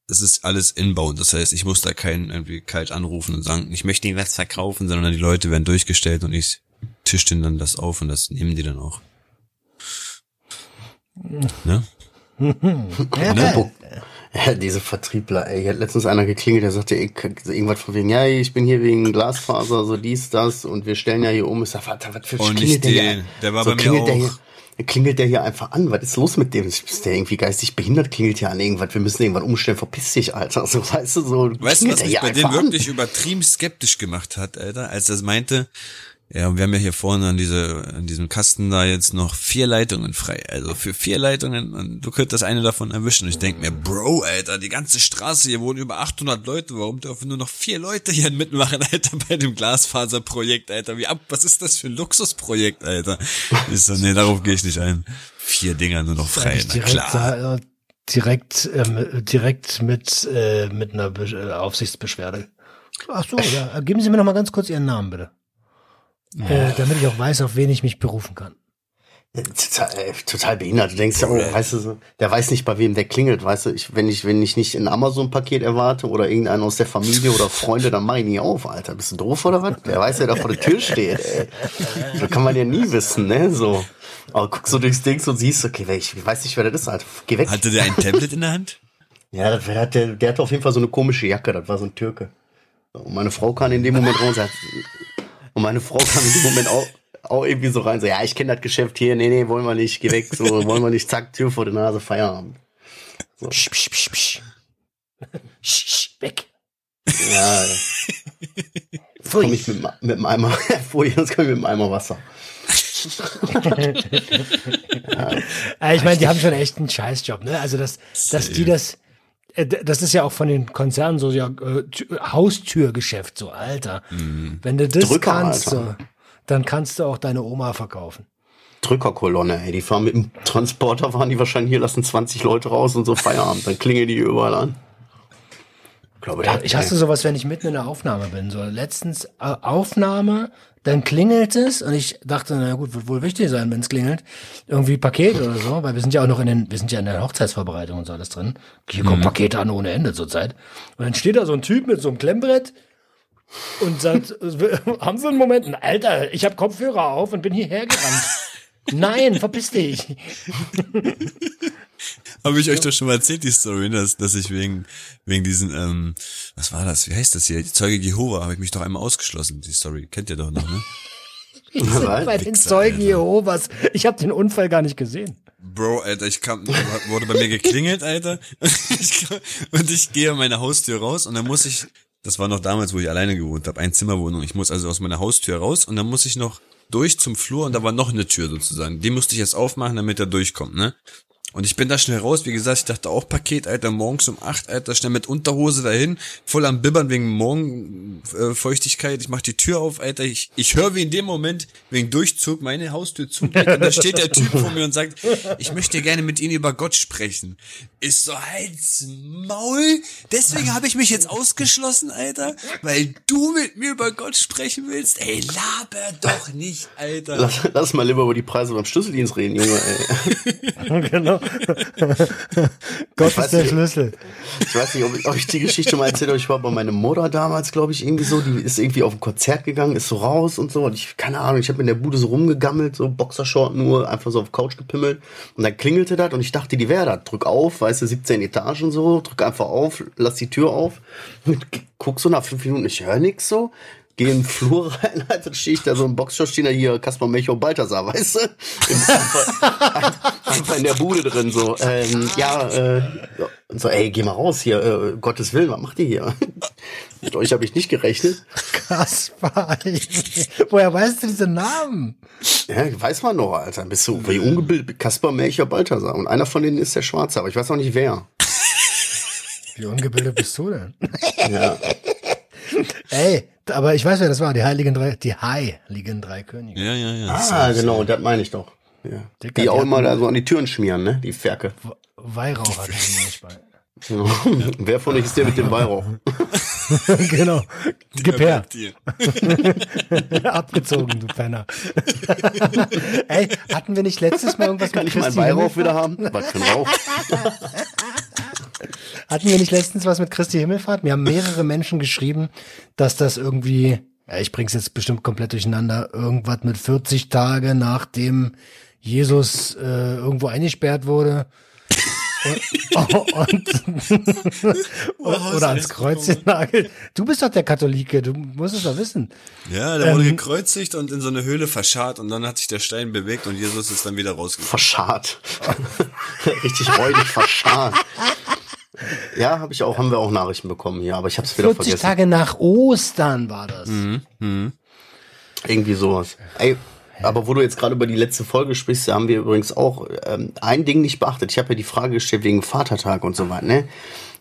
S4: es ist alles inbound. Das heißt, ich muss da keinen irgendwie kalt anrufen und sagen, ich möchte ihnen was verkaufen, sondern die Leute werden durchgestellt und ich tisch denen dann das auf und das nehmen die dann auch. Ne?
S2: Ja,
S3: Apropos- Ja, diese Vertriebler, ey. Hier hat letztens einer geklingelt, der sagte ey, irgendwas von wegen, ja, ich bin hier wegen Glasfaser, so dies, das, und wir stellen ja hier um. Ich sag, was, was für
S4: Oh,
S3: klingelt der hier?
S4: Der war
S3: so
S4: bei mir
S3: klingelt Der
S4: auch.
S3: hier, klingelt der hier einfach an. Was ist los mit dem? Ist der irgendwie geistig behindert? Klingelt hier an irgendwas? Wir müssen irgendwann umstellen. Verpiss dich, Alter. So, weißt du, so.
S4: Weißt du, was mich bei denen
S3: einfach an.
S4: wirklich übertrieben skeptisch gemacht hat, Alter, als er meinte, ja, wir haben ja hier vorne an diese, an diesem Kasten da jetzt noch vier Leitungen frei. Also für vier Leitungen und du könntest eine davon erwischen. Und ich denk mir, Bro, Alter, die ganze Straße, hier wohnen über 800 Leute. Warum dürfen nur noch vier Leute hier mitmachen, Alter, bei dem Glasfaserprojekt, Alter? Wie ab, was ist das für ein Luxusprojekt, Alter? Ich so, nee, darauf gehe ich nicht ein. Vier Dinger nur noch frei, na
S2: direkt,
S4: klar.
S2: sa- äh, direkt, ähm, direkt mit, äh, mit einer Be äh, Aufsichtsbeschwerde. Ach so, ja. Geben Sie mir noch mal ganz kurz Ihren Namen, bitte. Äh, damit ich auch weiß, auf wen ich mich berufen kann.
S3: Total, ey, total behindert. Du denkst ja, oh, weißt du, so, der weiß nicht, bei wem der klingelt, weißt du, ich, wenn ich, wenn ich nicht ein Amazon-Paket erwarte oder irgendeinen aus der Familie oder Freunde, dann mach ich nie auf, Alter. Bist du doof oder was? Der weiß, wer da vor der Tür steht, ey. So kann man ja nie wissen, ne, so. Aber guck so durchs Ding und siehst, okay, wer- ich weiß nicht, wer das ist, Alter. Geh weg.
S4: Hatte der ein Tablet in der Hand?
S3: Ja, das, der, der, der hatte auf jeden Fall so eine komische Jacke, das war so ein Türke. Und meine Frau kam in dem Moment raus und sagt, und meine Frau kam in dem Moment auch, auch irgendwie so rein, so, ja, ich kenne das Geschäft hier, nee, nee, wollen wir nicht, geh weg, so, wollen wir nicht, zack, Tür vor der Nase, Feierabend.
S2: Psch, psch, psch, psch. Sch, sch, weg.
S3: Ja,
S2: Pfui.
S3: komm ich mit, dem- mit dem Eimer, vorher, sonst komm ich mit dem Eimer Wasser.
S2: Äh, ich meine, die haben schon echt einen Scheißjob, ne? Also, dass, dass die das, das ist ja auch von den Konzernen so, ja, äh, Tü- Haustürgeschäft, so, Alter. Wenn du das
S3: Drücker,
S2: kannst, so, dann kannst du auch deine Oma verkaufen.
S3: Drückerkolonne, ey, die fahren mit dem Transporter, fahren die wahrscheinlich hier, lassen 20 Leute raus und so Feierabend, dann klingeln die überall an. Ich glaube, hat-
S2: Ich hasse sowas, wenn ich mitten in der Aufnahme bin. So letztens äh, Aufnahme, dann klingelt es und ich dachte, na gut, wird wohl wichtig sein, wenn es klingelt. Irgendwie Paket oder so, weil wir sind ja auch noch in den, wir sind ja in der Hochzeitsvorbereitung und so alles drin. Hier kommen Pakete an ohne Ende zurzeit. Und dann steht da so ein Typ mit so einem Klemmbrett und sagt, haben Sie einen Moment? Alter, ich habe Kopfhörer auf und bin hierher gerannt. Nein, verpiss dich.
S4: Habe ich euch doch schon mal erzählt, die Story, dass, dass ich wegen, wegen diesen, ähm, was war das? Wie heißt das hier? Zeuge Jehova, habe ich mich doch einmal ausgeschlossen. Die Story kennt ihr doch noch, ne?
S2: Wir sind bei den
S4: Wichser,
S2: Zeugen
S4: Alter.
S2: Jehovas. Ich habe den Unfall gar nicht gesehen.
S4: Bro, Alter, ich kam, wurde bei mir geklingelt, Alter. Ich, und ich gehe an meine Haustür raus und dann muss ich, das war noch damals, wo ich alleine gewohnt habe, ein Zimmerwohnung. Ich muss also aus meiner Haustür raus und dann muss ich noch durch zum Flur und da war noch eine Tür sozusagen. Die musste ich jetzt aufmachen, damit er durchkommt, ne? Und ich bin da schnell raus, wie gesagt, ich dachte auch Paket, Alter, morgens um acht, Alter, schnell mit Unterhose dahin, voll am Bibbern wegen Morgenfeuchtigkeit. Äh, ich mach die Tür auf, Alter, ich, ich höre wie in dem Moment, wegen Durchzug, meine Haustür zu, und da steht der Typ vor mir und sagt, ich möchte gerne mit Ihnen über Gott sprechen. Ist so, halt's Maul, deswegen habe ich mich jetzt ausgeschlossen, Alter, weil du mit mir über Gott sprechen willst. Ey, laber doch nicht, Alter.
S3: Lass, lass mal lieber über die Preise beim Schlüsseldienst reden, Junge, ey.
S2: genau. Gott
S3: weiß
S2: ist der
S3: nicht.
S2: Schlüssel.
S3: Ich weiß nicht, ob ich, ob ich die Geschichte mal erzählt habe. Ich war bei meiner Mutter damals, glaube ich, irgendwie so. Die ist irgendwie auf ein Konzert gegangen, ist so raus und so. Und ich, keine Ahnung, ich habe in der Bude so rumgegammelt, so Boxershort nur, einfach so auf Couch gepimmelt. Und dann klingelte das und ich dachte, die wäre da. Drück auf, weißt du, 17 Etagen so, drück einfach auf, lass die Tür auf. Und guck so nach fünf Minuten, ich höre nix so. Geh in den Flur rein, halt, dann stehe ich da so im Boxshort, stehen da hier Kaspar Melchior Balthasar, weißt du? Einfach, einfach in der Bude drin, so. Ähm, ja, äh. Und so, ey, geh mal raus hier, äh, Gottes Willen, was macht ihr hier? Mit euch habe ich nicht gerechnet.
S2: Kaspar. Woher weißt du diese Namen?
S3: Ja, weiß man noch, Alter. Bist du wie ungebildet? Kaspar Melchior Balthasar. Und einer von denen ist der Schwarze, aber ich weiß auch nicht wer.
S2: Wie ungebildet bist du denn?
S3: Ja.
S2: Ey, aber ich weiß, wer das war. Die Heiligen Drei, die Heiligen Drei Könige.
S4: Ja, ja, ja.
S3: Ah, genau, das meine ich doch. Ja.
S2: Dicker,
S3: Die auch
S2: die
S3: immer da so an die Türen schmieren, ne? Die Ferke.
S2: Weihrauch hatte ich nicht bei.
S3: Genau. wer von euch ist der mit dem Weihrauch?
S2: genau. Gib her. Abgezogen, du Penner. Ey, hatten wir nicht letztes Mal irgendwas
S3: Kann
S2: mit
S3: ich meinen Weihrauch wieder haben? Was für ein Rauch?
S2: Hatten wir nicht letztens was mit Christi Himmelfahrt? Mir haben mehrere Menschen geschrieben, dass das irgendwie, ja, ich bring's jetzt bestimmt komplett durcheinander, irgendwas mit 40 Tage nachdem Jesus äh, irgendwo eingesperrt wurde. Und, und, oder ans Kreuz genagelt. Du bist doch der Katholike, du musst es doch wissen.
S4: Ja, der wurde
S2: Ähm,
S4: gekreuzigt und in so eine Höhle verscharrt und dann hat sich der Stein bewegt und Jesus ist dann wieder rausgekommen.
S3: Verscharrt. Richtig räudig verscharrt. Ja, habe ich auch, haben wir auch Nachrichten bekommen hier, aber ich habe es wieder
S2: 40
S3: vergessen.
S2: Tage nach Ostern war das.
S3: Irgendwie sowas. Ey, aber wo du jetzt gerade über die letzte Folge sprichst, da haben wir übrigens auch ähm, ein Ding nicht beachtet. Ich habe ja die Frage gestellt wegen Vatertag und so weiter, ne?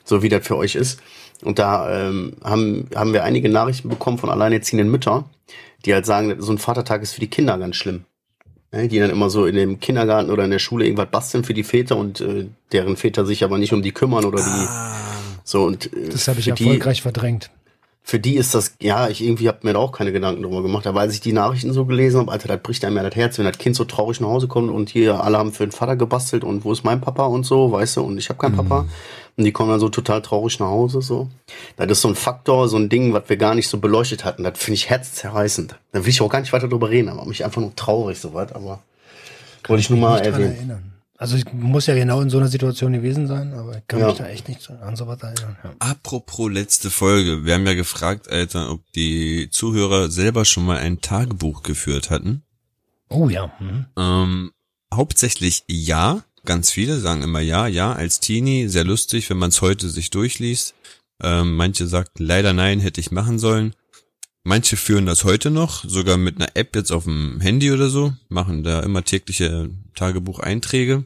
S3: So wie das für euch ist. Und da ähm, haben, haben wir einige Nachrichten bekommen von alleinerziehenden Müttern, die halt sagen, so ein Vatertag ist für die Kinder ganz schlimm. Ne? Die dann immer so in dem Kindergarten oder in der Schule irgendwas basteln für die Väter und äh, deren Väter sich aber nicht um die kümmern oder die so und äh,
S2: Das habe ich
S3: für die-
S2: erfolgreich verdrängt.
S3: Für die ist das, ja, ich irgendwie habe mir da auch keine Gedanken drüber gemacht. Aber als ich die Nachrichten so gelesen habe, Alter, das bricht einem ja das Herz, wenn das Kind so traurig nach Hause kommt und hier alle haben für den Vater gebastelt und wo ist mein Papa und so, weißt du, und ich habe keinen Papa. Und die kommen dann so total traurig nach Hause, so. Das ist so ein Faktor, so ein Ding, was wir gar nicht so beleuchtet hatten. Das finde ich herzzerreißend. Da will ich auch gar nicht weiter drüber reden, aber mich einfach nur traurig, so was, aber wollte ich nur mal erwähnen.
S2: erinnern. Also ich muss ja genau in so einer Situation gewesen sein, aber ich kann
S3: Ja.
S2: mich da echt nicht so- an sowas erinnern. Ja.
S4: Apropos letzte Folge. Wir haben ja gefragt, Alter, ob die Zuhörer selber schon mal ein Tagebuch geführt hatten.
S2: Oh ja. Mhm.
S4: Ähm, hauptsächlich ja. Ganz viele sagen immer ja, ja, als Teenie, sehr lustig, wenn man es heute sich durchliest. Ähm, manche sagten leider nein, hätte ich machen sollen. Manche führen das heute noch, sogar mit einer App jetzt auf dem Handy oder so, machen da immer tägliche Tagebucheinträge.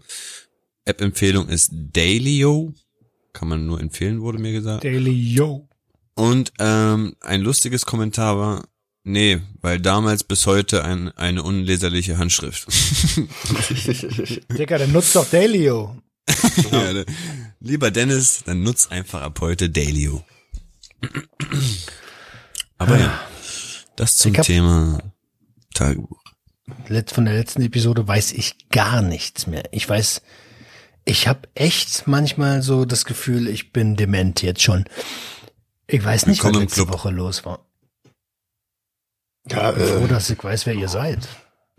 S4: App-Empfehlung ist Dailyo. Kann man nur empfehlen, wurde mir gesagt.
S2: Daily Yo.
S4: Und ähm, ein lustiges Kommentar war, nee, weil damals bis heute ein, eine unleserliche Handschrift.
S2: Dicker, dann nutzt doch Dailyo.
S4: ja, ne. Lieber Dennis, dann nutz einfach ab heute Dailyo. Aber ja, das zum
S2: hab-
S4: Thema Tagebuch.
S2: Letzt- Von der letzten Episode weiß ich gar nichts mehr. Ich weiß, ich habe echt manchmal so das Gefühl, ich bin dement jetzt schon. Ich weiß nicht, was letzte. Woche los war.
S3: Ja,
S2: Ich bin froh,
S3: äh,
S2: dass ich weiß, wer ihr seid.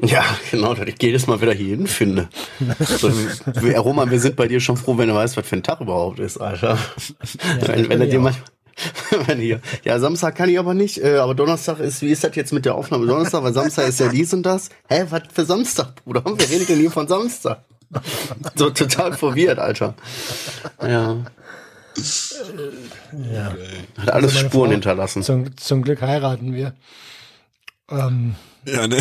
S3: ja, genau, dass ich jedes Mal wieder hierhin finde. So, wir- Roman, wir sind bei dir schon froh, wenn du weißt, was für ein Tag überhaupt ist, Alter. wenn, wenn er dir
S2: auch.
S3: wenn hier, ja, Samstag kann ich aber nicht, äh, aber Donnerstag ist, wie ist das jetzt mit der Aufnahme Donnerstag? Weil Samstag ist ja dies und das. Hä, was für Samstag, Bruder? Wir reden denn hier von Samstag. So total verwirrt, Alter. Ja.
S2: Ja.
S3: Hat alles
S2: meine
S3: Spuren
S2: Frau-
S3: hinterlassen.
S2: Zum, zum Glück heiraten wir. Ähm,
S4: Ja, ne?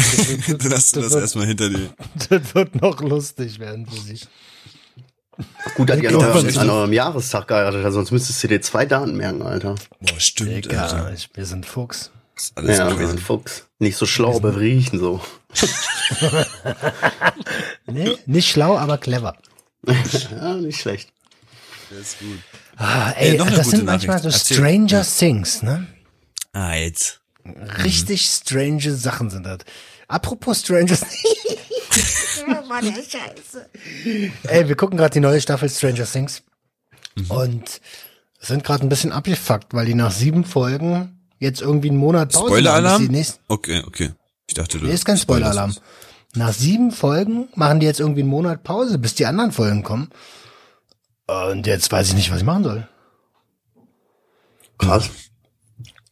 S4: Lass das erstmal hinter dir.
S2: das wird noch lustig werden für sie.
S3: Gut, dass ihr an
S2: Ja,
S3: eurem,
S2: echt.
S3: an eurem Jahrestag geheiratet habt, sonst müsstest du dir zwei Daten merken, Alter.
S4: Boah, stimmt,
S2: Digga,
S4: Alter.
S2: ich, wir sind Fuchs.
S4: Ist alles
S3: ja,
S4: klar.
S3: wir sind Fuchs. Nicht so schlau, aber wir riechen so.
S2: Nee, nicht schlau, aber clever.
S3: Ja, nicht schlecht.
S4: ist gut.
S2: Ah, ey,
S4: Ey, noch eine
S2: das sind manchmal so
S4: Nachricht. Erzähl.
S2: Stranger Things, ne?
S4: Ah, jetzt.
S2: Richtig strange Sachen sind das. Apropos Stranger Things. Mann, der Scheiße. Ey, wir gucken gerade die neue Staffel Stranger Things und sind gerade ein bisschen abgefuckt, weil die nach sieben Folgen jetzt irgendwie einen Monat Pause
S4: Spoiler-Alarm?
S2: die nächsten-
S4: Okay, okay. Ich dachte, du.
S2: Nee, ist kein Spoiler-Alarm. Nach sieben Folgen machen die jetzt irgendwie einen Monat Pause, bis die anderen Folgen kommen. Und jetzt weiß ich nicht, was ich machen soll.
S3: Krass.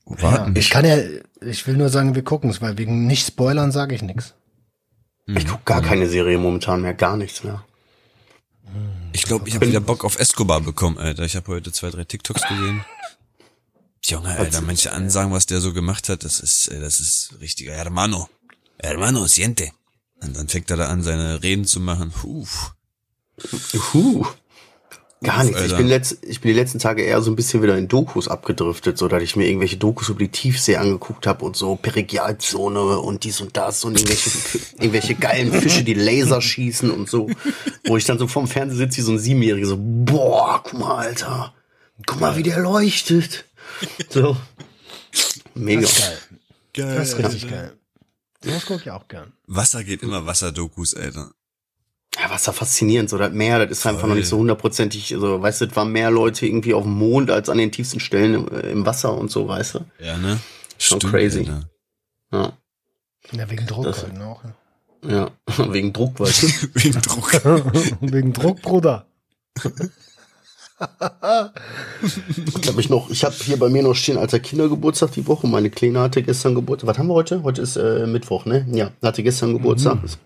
S4: Warten.
S2: Ich kann ja, ich will nur sagen, wir gucken es, weil wegen nicht Spoilern sage ich nichts.
S3: Ich guck gar keine Serie momentan mehr, gar nichts mehr.
S4: Ich glaube, ich habe wieder Bock auf Escobar bekommen, Alter. Ich habe heute zwei, drei TikToks gesehen. Junge, Alter, manche Ansagen, was der so gemacht hat, das ist, das ist richtiger Hermano. Hermano, siente. Und dann fängt er da an, seine Reden zu machen. Puh.
S3: Huh. Gar nichts. Ich bin, letzt, ich bin die letzten Tage eher so ein bisschen wieder in Dokus abgedriftet, so dass ich mir irgendwelche Dokus über die Tiefsee angeguckt habe und so Perigialzone und dies und das und irgendwelche, irgendwelche geilen Fische, die Laser schießen und so. Wo ich dann so vorm Fernseher sitze, wie so ein Siebenjähriger, so, boah, guck mal, Alter. Guck mal, wie der leuchtet. So. Mega.
S2: Das ist geil.
S4: Geil.
S2: Das ist richtig
S4: Alter.
S2: geil. Das gucke ich auch gern.
S4: Wasser geht immer Wasserdokus, Alter.
S3: Ja, was da faszinierend, so das Meer, das ist einfach
S4: Voll.
S3: noch nicht so hundertprozentig, also weißt du, es waren mehr Leute irgendwie auf dem Mond als an den tiefsten Stellen im, äh, im Wasser und so, weißt du?
S4: Ja, ne?
S3: Schon crazy.
S4: Alter.
S3: Ja,
S2: Ja, wegen Druck
S3: Das-
S2: halt noch.
S3: ja. wegen Druck, weißt du?
S4: Wegen Druck.
S2: wegen Druck, Bruder.
S3: Ich habe ich noch, ich habe hier bei mir noch stehen, alter Kindergeburtstag die Woche. Meine Kleine hatte gestern Geburtstag. Was haben wir heute? Heute ist äh, Mittwoch, ne? Ja, hatte gestern Geburtstag. Ist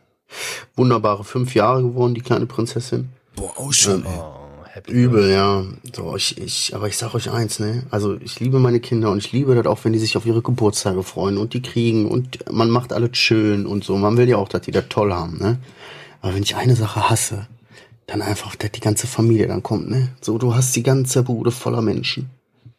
S3: Wunderbare fünf Jahre geworden, die kleine Prinzessin.
S4: Boah, auch schon, ey.
S2: Oh, happy.
S3: Übel, ja. So, ich, ich, aber ich sag euch eins, ne? Also ich liebe meine Kinder und ich liebe das auch, wenn die sich auf ihre Geburtstage freuen und die kriegen und man macht alles schön und so. Man will ja auch, dass die das toll haben, ne? Aber wenn ich eine Sache hasse, dann einfach, dass die ganze Familie dann kommt, ne? So, du hast die ganze Bude voller Menschen.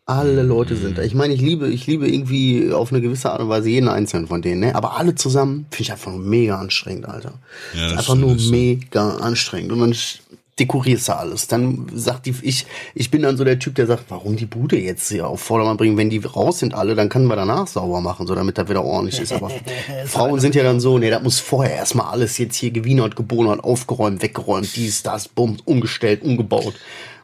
S3: Alle Leute sind da. Ich meine, ich liebe, ich liebe irgendwie auf eine gewisse Art und Weise jeden einzelnen von denen, ne? Aber alle zusammen finde ich einfach nur mega anstrengend, Alter.
S4: Ja, das
S3: einfach
S4: stimmt,
S3: nur mega anstrengend. Und dann dekorierst du alles. Dann sagt die, ich, ich bin dann so der Typ, der sagt, warum die Bude jetzt hier auf Vordermann bringen? Wenn die raus sind alle, dann können wir danach sauber machen, so damit das wieder ordentlich ist. Aber Frauen sind ja dann so, nee, das muss vorher erstmal alles jetzt hier gewienert, gebonert, aufgeräumt, weggeräumt, dies, das, bumm, umgestellt, umgebaut.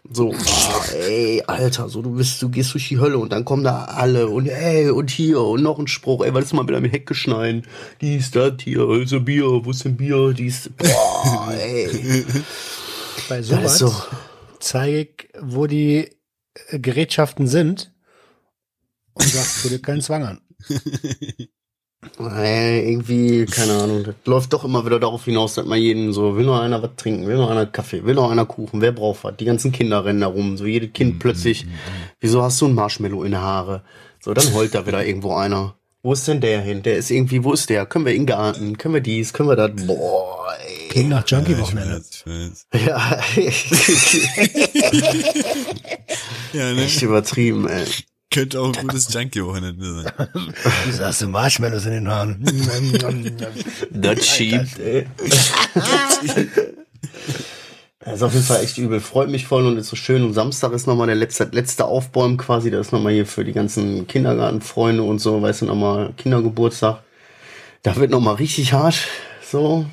S3: So, ah, ey, Alter, so du bist, du gehst durch die Hölle und dann kommen da alle und ey, und hier und noch ein Spruch, ey, was ist mal wieder mit Hecke schneiden? Dies, das, hier, ein Bier, wo ist denn Bier? Dies, boah, ey.
S2: Bei sowas
S3: ist so.
S2: zeige ich, wo die äh, Gerätschaften sind und sag, tu dir keinen Zwang an.
S3: Ey, irgendwie, keine Ahnung, das läuft doch immer wieder darauf hinaus, dass man jeden so, will noch einer was trinken, will noch einer Kaffee, will noch einer Kuchen, wer braucht was? Die ganzen Kinder rennen da rum, so jedes Kind plötzlich, wieso hast du ein Marshmallow in der Haare? So, dann heult da wieder irgendwo einer. Wo ist denn der hin? Der ist irgendwie, wo ist der? Können wir in den Garten? Können wir dies? Können wir das? Boah, ey.
S2: Klingt nach
S4: Ja, ich
S2: Junkie-Wochenende.
S4: ich weiß.
S3: Ja,
S4: Ja, ne?
S3: echt übertrieben, ey.
S4: Könnte auch ein gutes Junkie-Wochenende sein.
S2: Wieso hast du Marshmallows in den Haaren?
S3: Das schiebt, ey. Das ist auf jeden Fall echt übel. Freut mich voll und ist so schön. Und Samstag ist nochmal der letzte, letzte Aufbäumen quasi. Da ist nochmal hier für die ganzen Kindergartenfreunde und so, weißt du, nochmal Kindergeburtstag. Da wird nochmal richtig hart. So.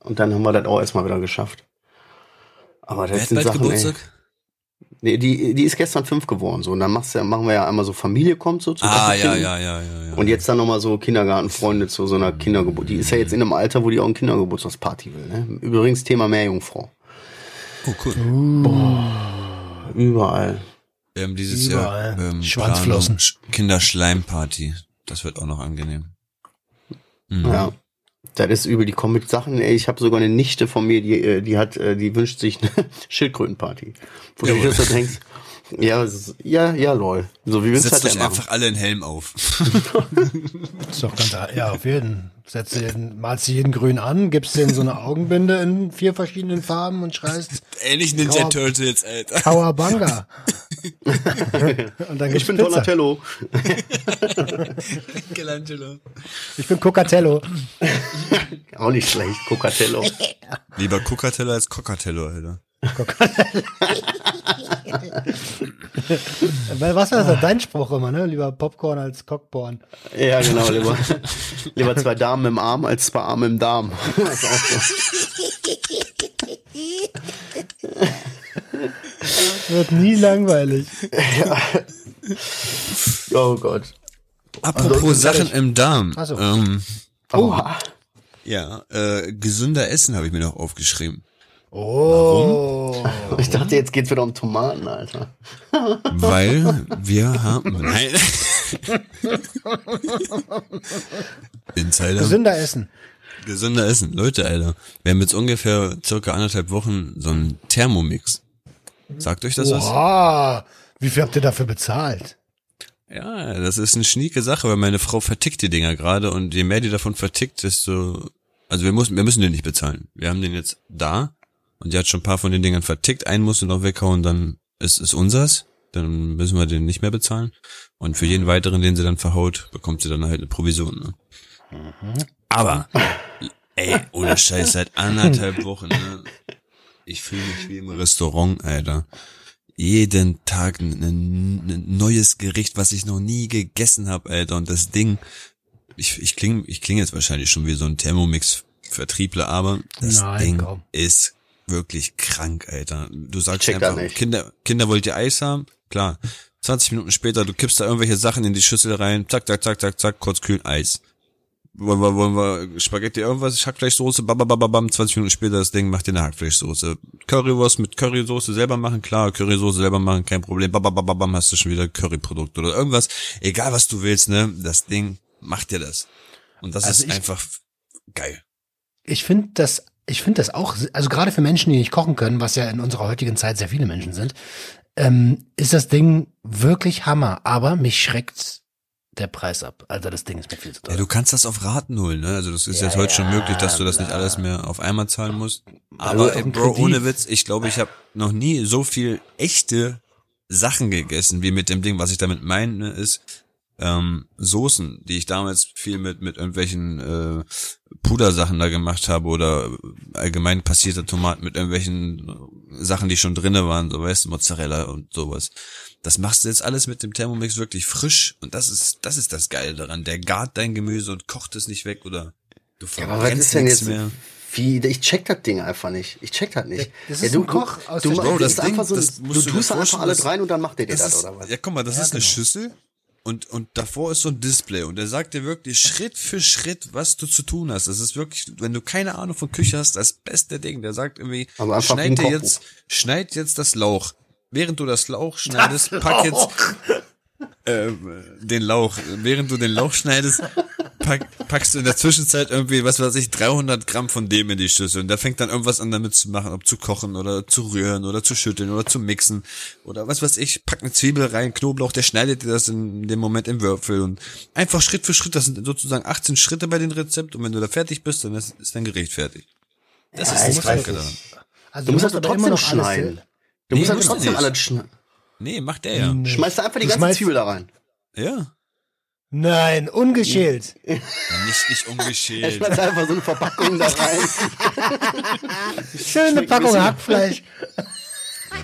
S3: Und dann haben wir das auch erstmal wieder geschafft. Aber
S4: Wer
S3: das
S4: hat
S3: sind
S4: bald
S3: Sachen,
S4: Geburtstag?
S3: ey. Nee, die, die ist gestern fünf geworden. So. Und dann machst du, ja- machen wir ja einmal so Familie kommt so zu
S4: Ah, ja, ja, ja, ja, ja.
S3: Und jetzt dann nochmal so Kindergartenfreunde zu so einer Kindergeburt. Die ist ja jetzt in einem Alter, wo die auch eine Kindergeburtstagsparty will. Ne? Übrigens Thema Meerjungfrau.
S4: Oh, cool.
S3: Überall.
S4: Wir haben dieses
S2: Überall.
S4: Jahr ähm,
S2: Schwanzflossen.
S4: Kinderschleimparty. Das wird auch noch angenehm. Mhm.
S3: Ja. Das ist übel. Die kommen mit Sachen. Ey, ich habe sogar eine Nichte von mir, die, äh, die hat, äh, die wünscht sich eine Schildkrötenparty. Wo du
S4: Jawohl.
S3: dir so denkst, ja, ja, ja, lol. So wie willst du
S4: Setzt
S3: das
S4: euch einfach alle einen Helm auf.
S2: Ist doch ganz, ja, auf jeden. Setzt den, malst du jeden grün an, gibst den so eine Augenbinde in vier verschiedenen Farben und schreist
S4: Ähnlich Ninja Turtles, Alter.
S2: Kawabanga. und dann
S3: Ich bin
S2: Pizza.
S3: Donatello.
S4: Michelangelo.
S2: Ich bin Cocatello.
S3: Auch nicht schlecht, Cocatello.
S4: Lieber Cocatello als Cocatello, Alter.
S2: Weil was war das dein Spruch immer, ne? Lieber Popcorn als Cockporn.
S3: ja, genau. Lieber, lieber zwei Damen im Arm als zwei Arme im Darm. Das ist auch so.
S2: Wird nie langweilig.
S3: Oh Gott.
S4: Apropos Sachen im Darm.
S2: So.
S4: Ähm,
S3: Oh.
S4: ja, äh, gesünder Essen habe ich mir noch aufgeschrieben.
S2: Oh.
S3: Ich dachte, jetzt geht's wieder um Tomaten, Alter.
S4: Weil wir haben. Nein. Insider.
S2: Gesünder essen.
S4: Gesünder Essen. Leute, Alter. Wir haben jetzt ungefähr circa anderthalb Wochen so einen Thermomix. Sagt euch das was?
S2: Wow. Wie viel habt ihr dafür bezahlt?
S4: Ja, das ist eine schnieke Sache, weil meine Frau vertickt die Dinger gerade und je mehr die davon vertickt, desto, also wir müssen, wir müssen den nicht bezahlen. Wir haben den jetzt da und die hat schon ein paar von den Dingern vertickt. Einen musst du noch weghauen, dann ist es unsers. Dann müssen wir den nicht mehr bezahlen. Und für jeden weiteren, den sie dann verhaut, bekommt sie dann halt eine Provision. Ne? Aber, ey, ohne Scheiß, seit anderthalb Wochen, ne? Ich fühle mich wie im Restaurant, Alter. jeden Tag ein, ein neues Gericht, was ich noch nie gegessen habe, Alter. Und das Ding, ich, ich klinge ich kling jetzt wahrscheinlich schon wie so ein Thermomix-Vertriebler, aber das
S2: Nein,
S4: Ding
S2: komm.
S4: ist wirklich krank, Alter. Du sagst einfach. Kinder, Kinder wollt ihr Eis haben? Klar. 20 Minuten später, du kippst da irgendwelche Sachen in die Schüssel rein, zack, zack, zack, zack, zack, kurz kühlen, Eis. Wollen wir, wollen wir Spaghetti irgendwas, Hackfleischsoße, babababam, 20 Minuten später das Ding, macht dir eine Hackfleischsoße. Currywurst mit Currysoße selber machen, klar, Currysoße selber machen, kein Problem, babababam, hast du schon wieder Curryprodukt oder irgendwas. Egal was du willst, ne, das Ding macht dir das. Und das
S2: Also
S4: ist
S2: ich-
S4: einfach geil.
S2: Ich finde das, ich finde das auch, also gerade für Menschen, die nicht kochen können, was ja in unserer heutigen Zeit sehr viele Menschen sind, ähm, ist das Ding wirklich Hammer. Aber mich schreckt der Preis ab. Also das Ding ist mir viel zu
S4: Ja,
S2: teuer.
S4: du kannst das auf Raten holen, ne? Also das ist
S2: Ja,
S4: jetzt heute schon
S2: ja,
S4: möglich, dass du das nicht alles mehr auf einmal zahlen musst. Aber ey, Bro, ohne Witz, ich glaube, ich habe noch nie so viel echte Sachen gegessen, wie mit dem Ding, was ich damit meine, ist ähm, Soßen, die ich damals viel mit mit irgendwelchen äh, Pudersachen da gemacht habe oder allgemein passierte Tomaten mit irgendwelchen äh, Sachen, die schon drinne waren, so weißt du, Mozzarella und sowas. Das machst du jetzt alles mit dem Thermomix wirklich frisch und das ist das ist das Geile daran. Der gart dein Gemüse und kocht es nicht weg oder du
S3: Ja, aber was
S4: verbrennst
S3: ist denn
S4: nichts
S3: jetzt?
S4: mehr.
S3: Wie, ich check das Ding einfach nicht. Ich check das nicht.
S2: Das
S3: ja,
S2: ist ein Koch aus
S3: du,
S2: der
S3: du,
S4: Bro,
S3: das ist einfach so,
S4: das
S3: du
S4: du
S3: tust da einfach alles rein und dann macht der dir
S4: Das
S3: das,
S4: ist,
S3: oder was?
S4: ja, guck mal, das
S2: Ja,
S4: ist eine
S2: genau.
S4: Schüssel und, und davor ist so ein Display und der sagt dir wirklich Schritt für Schritt, was du zu tun hast. Das ist wirklich, wenn du keine Ahnung von Küche hast, das beste Ding. Der sagt irgendwie,
S3: ein
S4: schneid dir jetzt, schneid jetzt das Lauch. Während du das Lauch schneidest, pack jetzt ähm, den Lauch. Während du den Lauch schneidest, pack, packst du in der Zwischenzeit irgendwie, was weiß ich, 300 Gramm von dem in die Schüssel. Und der fängt dann irgendwas an damit zu machen, ob zu kochen oder zu rühren oder zu schütteln oder zu mixen. Oder was weiß ich, pack eine Zwiebel rein, Knoblauch, der schneidet dir das in dem Moment in Würfel. Und einfach Schritt für Schritt, das sind sozusagen 18 Schritte bei dem Rezept. Und wenn du da fertig bist, dann ist, ist dein Gericht fertig. Das
S3: Ja,
S4: ist das Kranke
S3: nicht.
S4: daran.
S2: Also
S3: Du musst aber
S2: aber
S3: trotzdem
S2: immer noch alles
S3: schneiden. Du musst
S4: Nee, musst du
S3: trotzdem alles schneiden.
S4: Nee, macht der ja.
S3: Schmeißt da einfach die ganze Zwiebel da rein.
S4: Ja.
S2: Nein, ungeschält.
S4: Nicht, nicht ungeschält.
S3: schmeißt einfach so eine Verpackung da rein.
S2: Schöne Packung Hackfleisch.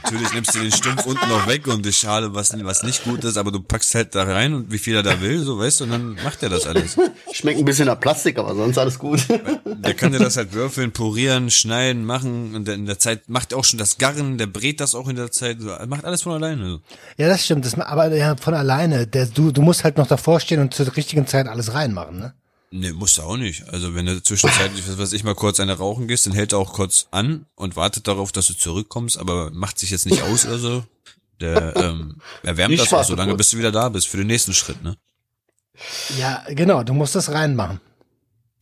S4: Natürlich nimmst du den Stumpf unten noch weg und die Schale, was, was nicht gut ist, aber du packst halt da rein und wie viel er da will, so weißt du, und dann macht er das alles.
S3: Schmeckt ein bisschen nach Plastik, aber sonst alles gut.
S4: Der kann dir das halt würfeln, purieren, schneiden, machen und in der Zeit macht er auch schon das Garren, der brät das auch in der Zeit, so, macht alles von alleine.
S2: Ja, das stimmt. Das, aber ja, von alleine. Der, du, du musst halt noch davor stehen und zur richtigen Zeit alles reinmachen, ne?
S4: Nee, musst du auch nicht. Also wenn du zwischenzeitlich, was weiß ich, mal kurz eine rauchen gehst, dann hält er auch kurz an und wartet darauf, dass du zurückkommst, aber macht sich jetzt nicht aus oder so. Der ähm, erwärmt
S3: Ich
S4: das auch so lange,
S3: kurz.
S4: bis du wieder da bist für den nächsten Schritt, ne?
S2: Ja, genau. Du musst das reinmachen.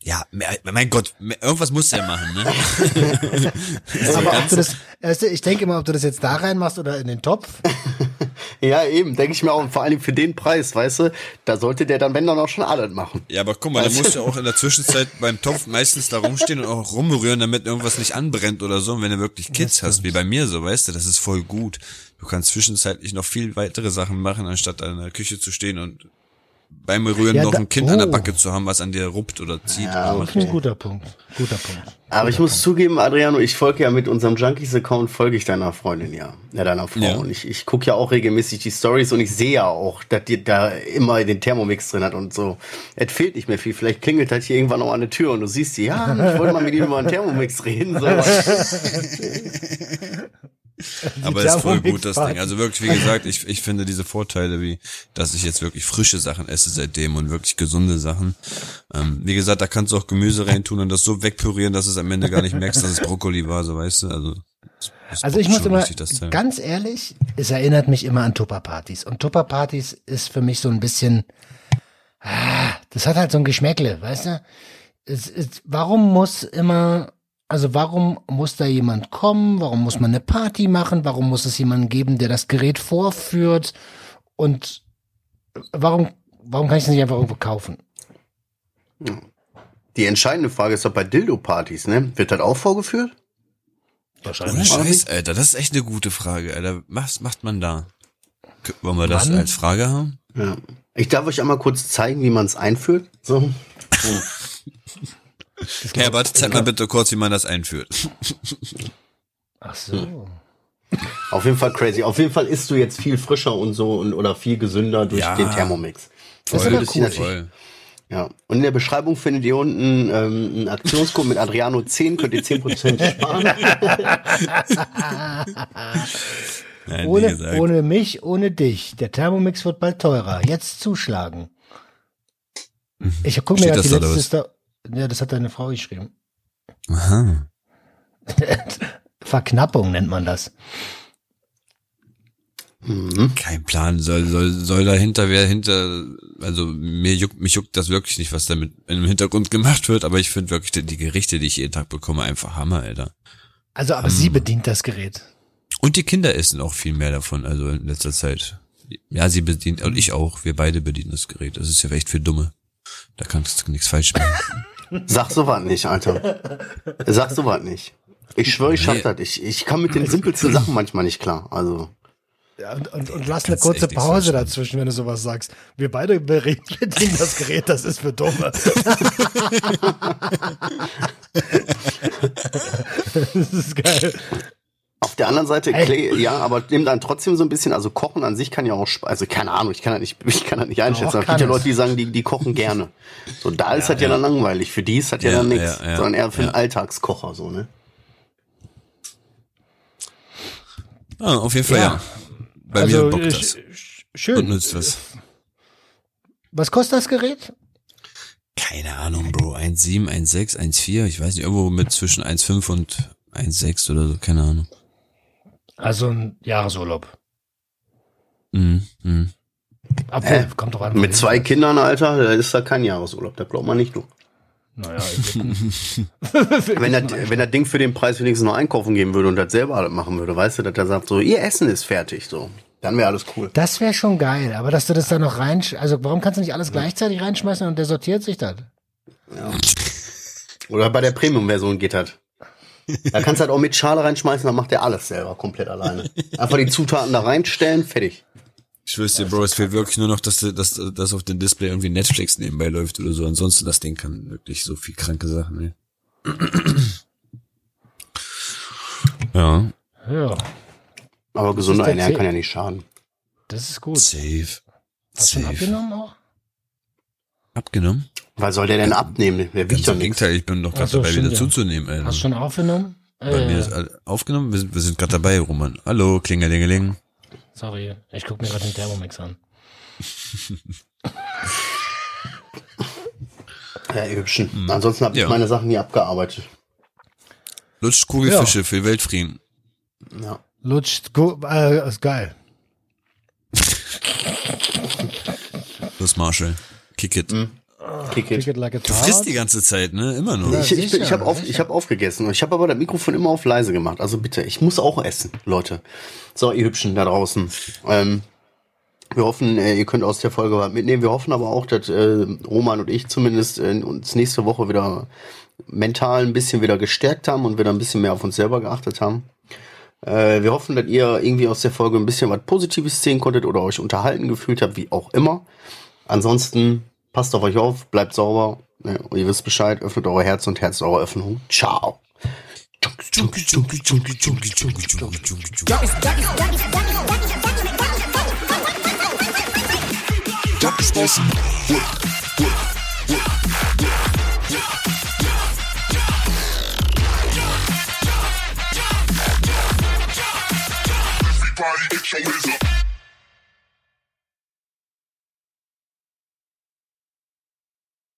S4: Ja, mehr- mein Gott, mehr- irgendwas muss der machen, ne?
S2: Aber ob du das, du, ich denke immer, ob du das jetzt da reinmachst oder in den Topf.
S3: ja, eben, denke ich mir auch, vor allem für den Preis, weißt du, da sollte der dann, wenn dann auch schon alles machen.
S4: Ja, aber guck mal, da musst du auch in der Zwischenzeit beim Topf meistens da rumstehen und auch rumrühren, damit irgendwas nicht anbrennt oder so. Und wenn du wirklich Kids hast, wie bei mir so, weißt du, das ist voll gut. Du kannst zwischenzeitlich noch viel weitere Sachen machen, anstatt an der Küche zu stehen und beim Rühren
S2: Ja,
S4: noch
S2: da-
S4: ein Kind an der
S2: oh.
S4: Backe zu haben, was an dir ruppt oder zieht.
S3: Ja,
S4: oder
S2: ein guter Punkt. Guter Punkt.
S3: Aber ich muss zugeben, Adriano, ich folge ja mit unserem Junkies-Account, folge ich deiner Freundin ja, ja deiner Frau.
S4: Ja.
S3: Und ich, ich gucke ja auch regelmäßig die Stories und ich sehe ja auch, dass die da immer den Thermomix drin hat und so. Es fehlt nicht mehr viel. Vielleicht klingelt halt hier irgendwann noch an der Tür und du siehst sie, ja, ich wollte mal mit ihm über einen Thermomix reden. So.
S4: Aber ist voll gut, das. Ding. Also wirklich, wie gesagt, ich, ich finde diese Vorteile, wie, dass ich jetzt wirklich frische Sachen esse seitdem und wirklich gesunde Sachen. Ähm, wie gesagt, da kannst du auch Gemüse reintun und das so wegpürieren, dass es am Ende gar nicht merkst, dass es Brokkoli war, so weißt du. Also,
S2: Also ich muss immer,
S4: richtig,
S2: ganz ehrlich, es erinnert mich immer an Tupperpartys. Und Tupperpartys ist für mich so ein bisschen, ah, das hat halt so ein Geschmäckle, weißt du? Es, es, warum muss immer, also warum muss da jemand kommen? Warum muss man eine Party machen? Warum muss es jemanden geben, der das Gerät vorführt? Und warum, warum kann ich es nicht einfach irgendwo kaufen?
S3: Die entscheidende Frage ist doch bei Dildo-Partys, ne? Wird das auch vorgeführt?
S4: Ohne Scheiß, Alter, das ist echt eine gute Frage, Alter. Was macht man da? Wollen wir das
S2: Wann?
S4: als Frage haben?
S3: Ja. Ich darf euch einmal kurz zeigen, wie man es einführt. So.
S4: Herbert, zeig mal bitte kurz, wie man das einführt.
S2: Ach so.
S3: Auf jeden Fall crazy. Auf jeden Fall isst du jetzt viel frischer und so und, oder viel gesünder durch
S4: Ja.
S3: den Thermomix.
S2: Das ist
S4: Voll,
S3: das
S2: cool.
S3: ist
S4: Voll.
S3: Ja. Und in der Beschreibung findet ihr unten ähm, einen Aktionscode mit Adriano 10, könnt ihr 10% sparen.
S4: Nein,
S2: Ohne, ohne mich, ohne dich. Der Thermomix wird bald teurer. Jetzt zuschlagen. Ich gucke mir gerade die letzte Ja, das hat deine Frau geschrieben.
S4: Aha.
S2: Verknappung nennt man das.
S3: Mhm.
S4: Kein Plan. Soll, soll, soll dahinter wer hinter, also mir juckt, mich juckt das wirklich nicht, was da mit im Hintergrund gemacht wird, aber ich finde wirklich die, die Gerichte, die ich jeden Tag bekomme, einfach Hammer, Alter.
S2: Also, aber sie bedient das Gerät.
S4: Und die Kinder essen auch viel mehr davon, also in letzter Zeit. Ja, sie bedient, und ich auch, wir beide bedienen das Gerät. Das ist ja echt für Dumme. Da kannst du nichts falsch machen.
S3: Sag sowas nicht, Alter. Sag sowas nicht. Ich schwöre, ich schaff
S4: Nee.
S3: das. Ich, ich kann mit den simpelsten Sachen manchmal nicht klar. Also.
S2: Ja, und, und, und lass eine kurze Pause dazwischen, wenn du sowas sagst. Wir beide bedienen das Gerät, das ist für Dumme. das ist geil.
S3: Auf der anderen Seite,
S2: Ey.
S3: Clay, ja, aber nimmt dann trotzdem so ein bisschen, also Kochen an sich kann ja auch, also keine Ahnung, ich kann das nicht, ich kann das nicht einschätzen.
S2: Doch,
S3: Es gibt ja. Leute, die sagen, die, die kochen gerne. So, da ist das ja, dann langweilig. Für die ist das ja,
S4: Ja,
S3: dann nichts,
S4: ja, ja,
S3: sondern eher für
S4: ja.
S3: einen Alltagskocher, so, ne?
S4: Ah, auf jeden Fall,
S2: Ja.
S4: ja. Bei
S2: also,
S4: mir bockt
S2: äh,
S4: das.
S2: sch- sch- schön.
S4: Und nützt was.
S2: Was kostet das Gerät?
S4: Keine Ahnung, Bro. 1,7, 1,6, 1,4. Ich weiß nicht, irgendwo mit zwischen 1,5 und 1,6 oder so. Keine Ahnung.
S2: Also ein Jahresurlaub.
S4: Mhm. Mhm.
S2: Obwohl,
S3: Hä?
S2: kommt doch an.
S3: Mit zwei Kindern, Alter, da ist da kein Jahresurlaub, da glaubt man nicht du.
S2: Naja.
S3: Wenn das, wenn das Ding für den Preis wenigstens noch einkaufen gehen würde und das selber alles machen würde, weißt du, dass er sagt so, ihr Essen ist fertig, so. Dann wäre alles cool.
S2: Das wäre schon geil, aber dass du das da noch rein, also warum kannst du nicht alles gleichzeitig reinschmeißen und der sortiert sich das?
S3: Oder bei der Premium-Version geht das. Da kannst du halt auch mit Schale reinschmeißen, dann macht er alles selber, komplett alleine. Einfach die Zutaten da reinstellen, fertig.
S4: Ich dir, Bro, es fehlt wirklich nur noch, dass, du- dass, dass auf dem Display irgendwie Netflix nebenbei läuft oder so. Ansonsten, das Ding kann wirklich so viel kranke Sachen, ey. Ja,
S2: Ja,
S3: Aber gesunder
S2: Ziel.
S3: kann ja nicht schaden.
S2: das ist gut.
S4: safe.
S2: Hast du
S4: Safe.
S2: abgenommen auch?
S4: Abgenommen?
S3: Weil soll der denn abnehmen?
S4: Ganz
S3: wiegt doch
S4: im
S3: nichts.
S4: Gegenteil, ich bin doch gerade
S2: so,
S4: dabei,
S2: stimmt,
S4: wieder
S2: ja.
S4: zuzunehmen, Alter.
S2: Hast du schon aufgenommen?
S4: Bei mir
S2: Äh,
S4: ist all- aufgenommen, wir sind, wir sind gerade dabei, Roman. Hallo, Klingelingeling.
S2: sorry, ich guck mir gerade den Thermomix an.
S3: Ja, ihr Hübschen. Ansonsten habe ich
S4: Ja.
S3: meine Sachen nie abgearbeitet.
S4: Lutscht Kugelfische für Weltfrieden.
S3: Ja.
S2: Lutscht, gu- äh, ist geil.
S4: Los, Marshall. Kick it.
S3: Kick it.
S2: Kick it like a
S4: Du frisst die ganze Zeit, ne? Immer.
S2: Ja.
S3: Ich, ich, ich habe auf, hab aufgegessen und ich habe aber das Mikrofon immer auf leise gemacht. Also bitte, ich muss auch essen, Leute. So, ihr Hübschen da draußen. Ähm, wir hoffen, äh, ihr könnt aus der Folge was mitnehmen. Wir hoffen aber auch, dass äh, Roman und ich zumindest äh, uns nächste Woche wieder mental ein bisschen wieder gestärkt haben und wieder ein bisschen mehr auf uns selber geachtet haben. Äh, wir hoffen, dass ihr irgendwie aus der Folge ein bisschen was Positives sehen konntet oder euch unterhalten gefühlt habt, wie auch immer. Ansonsten passt auf euch auf, bleibt sauber. Ne, und ihr wisst Bescheid, öffnet eure Herz und Herz eure Öffnung. Ciao.
S1: Everybody get your hands.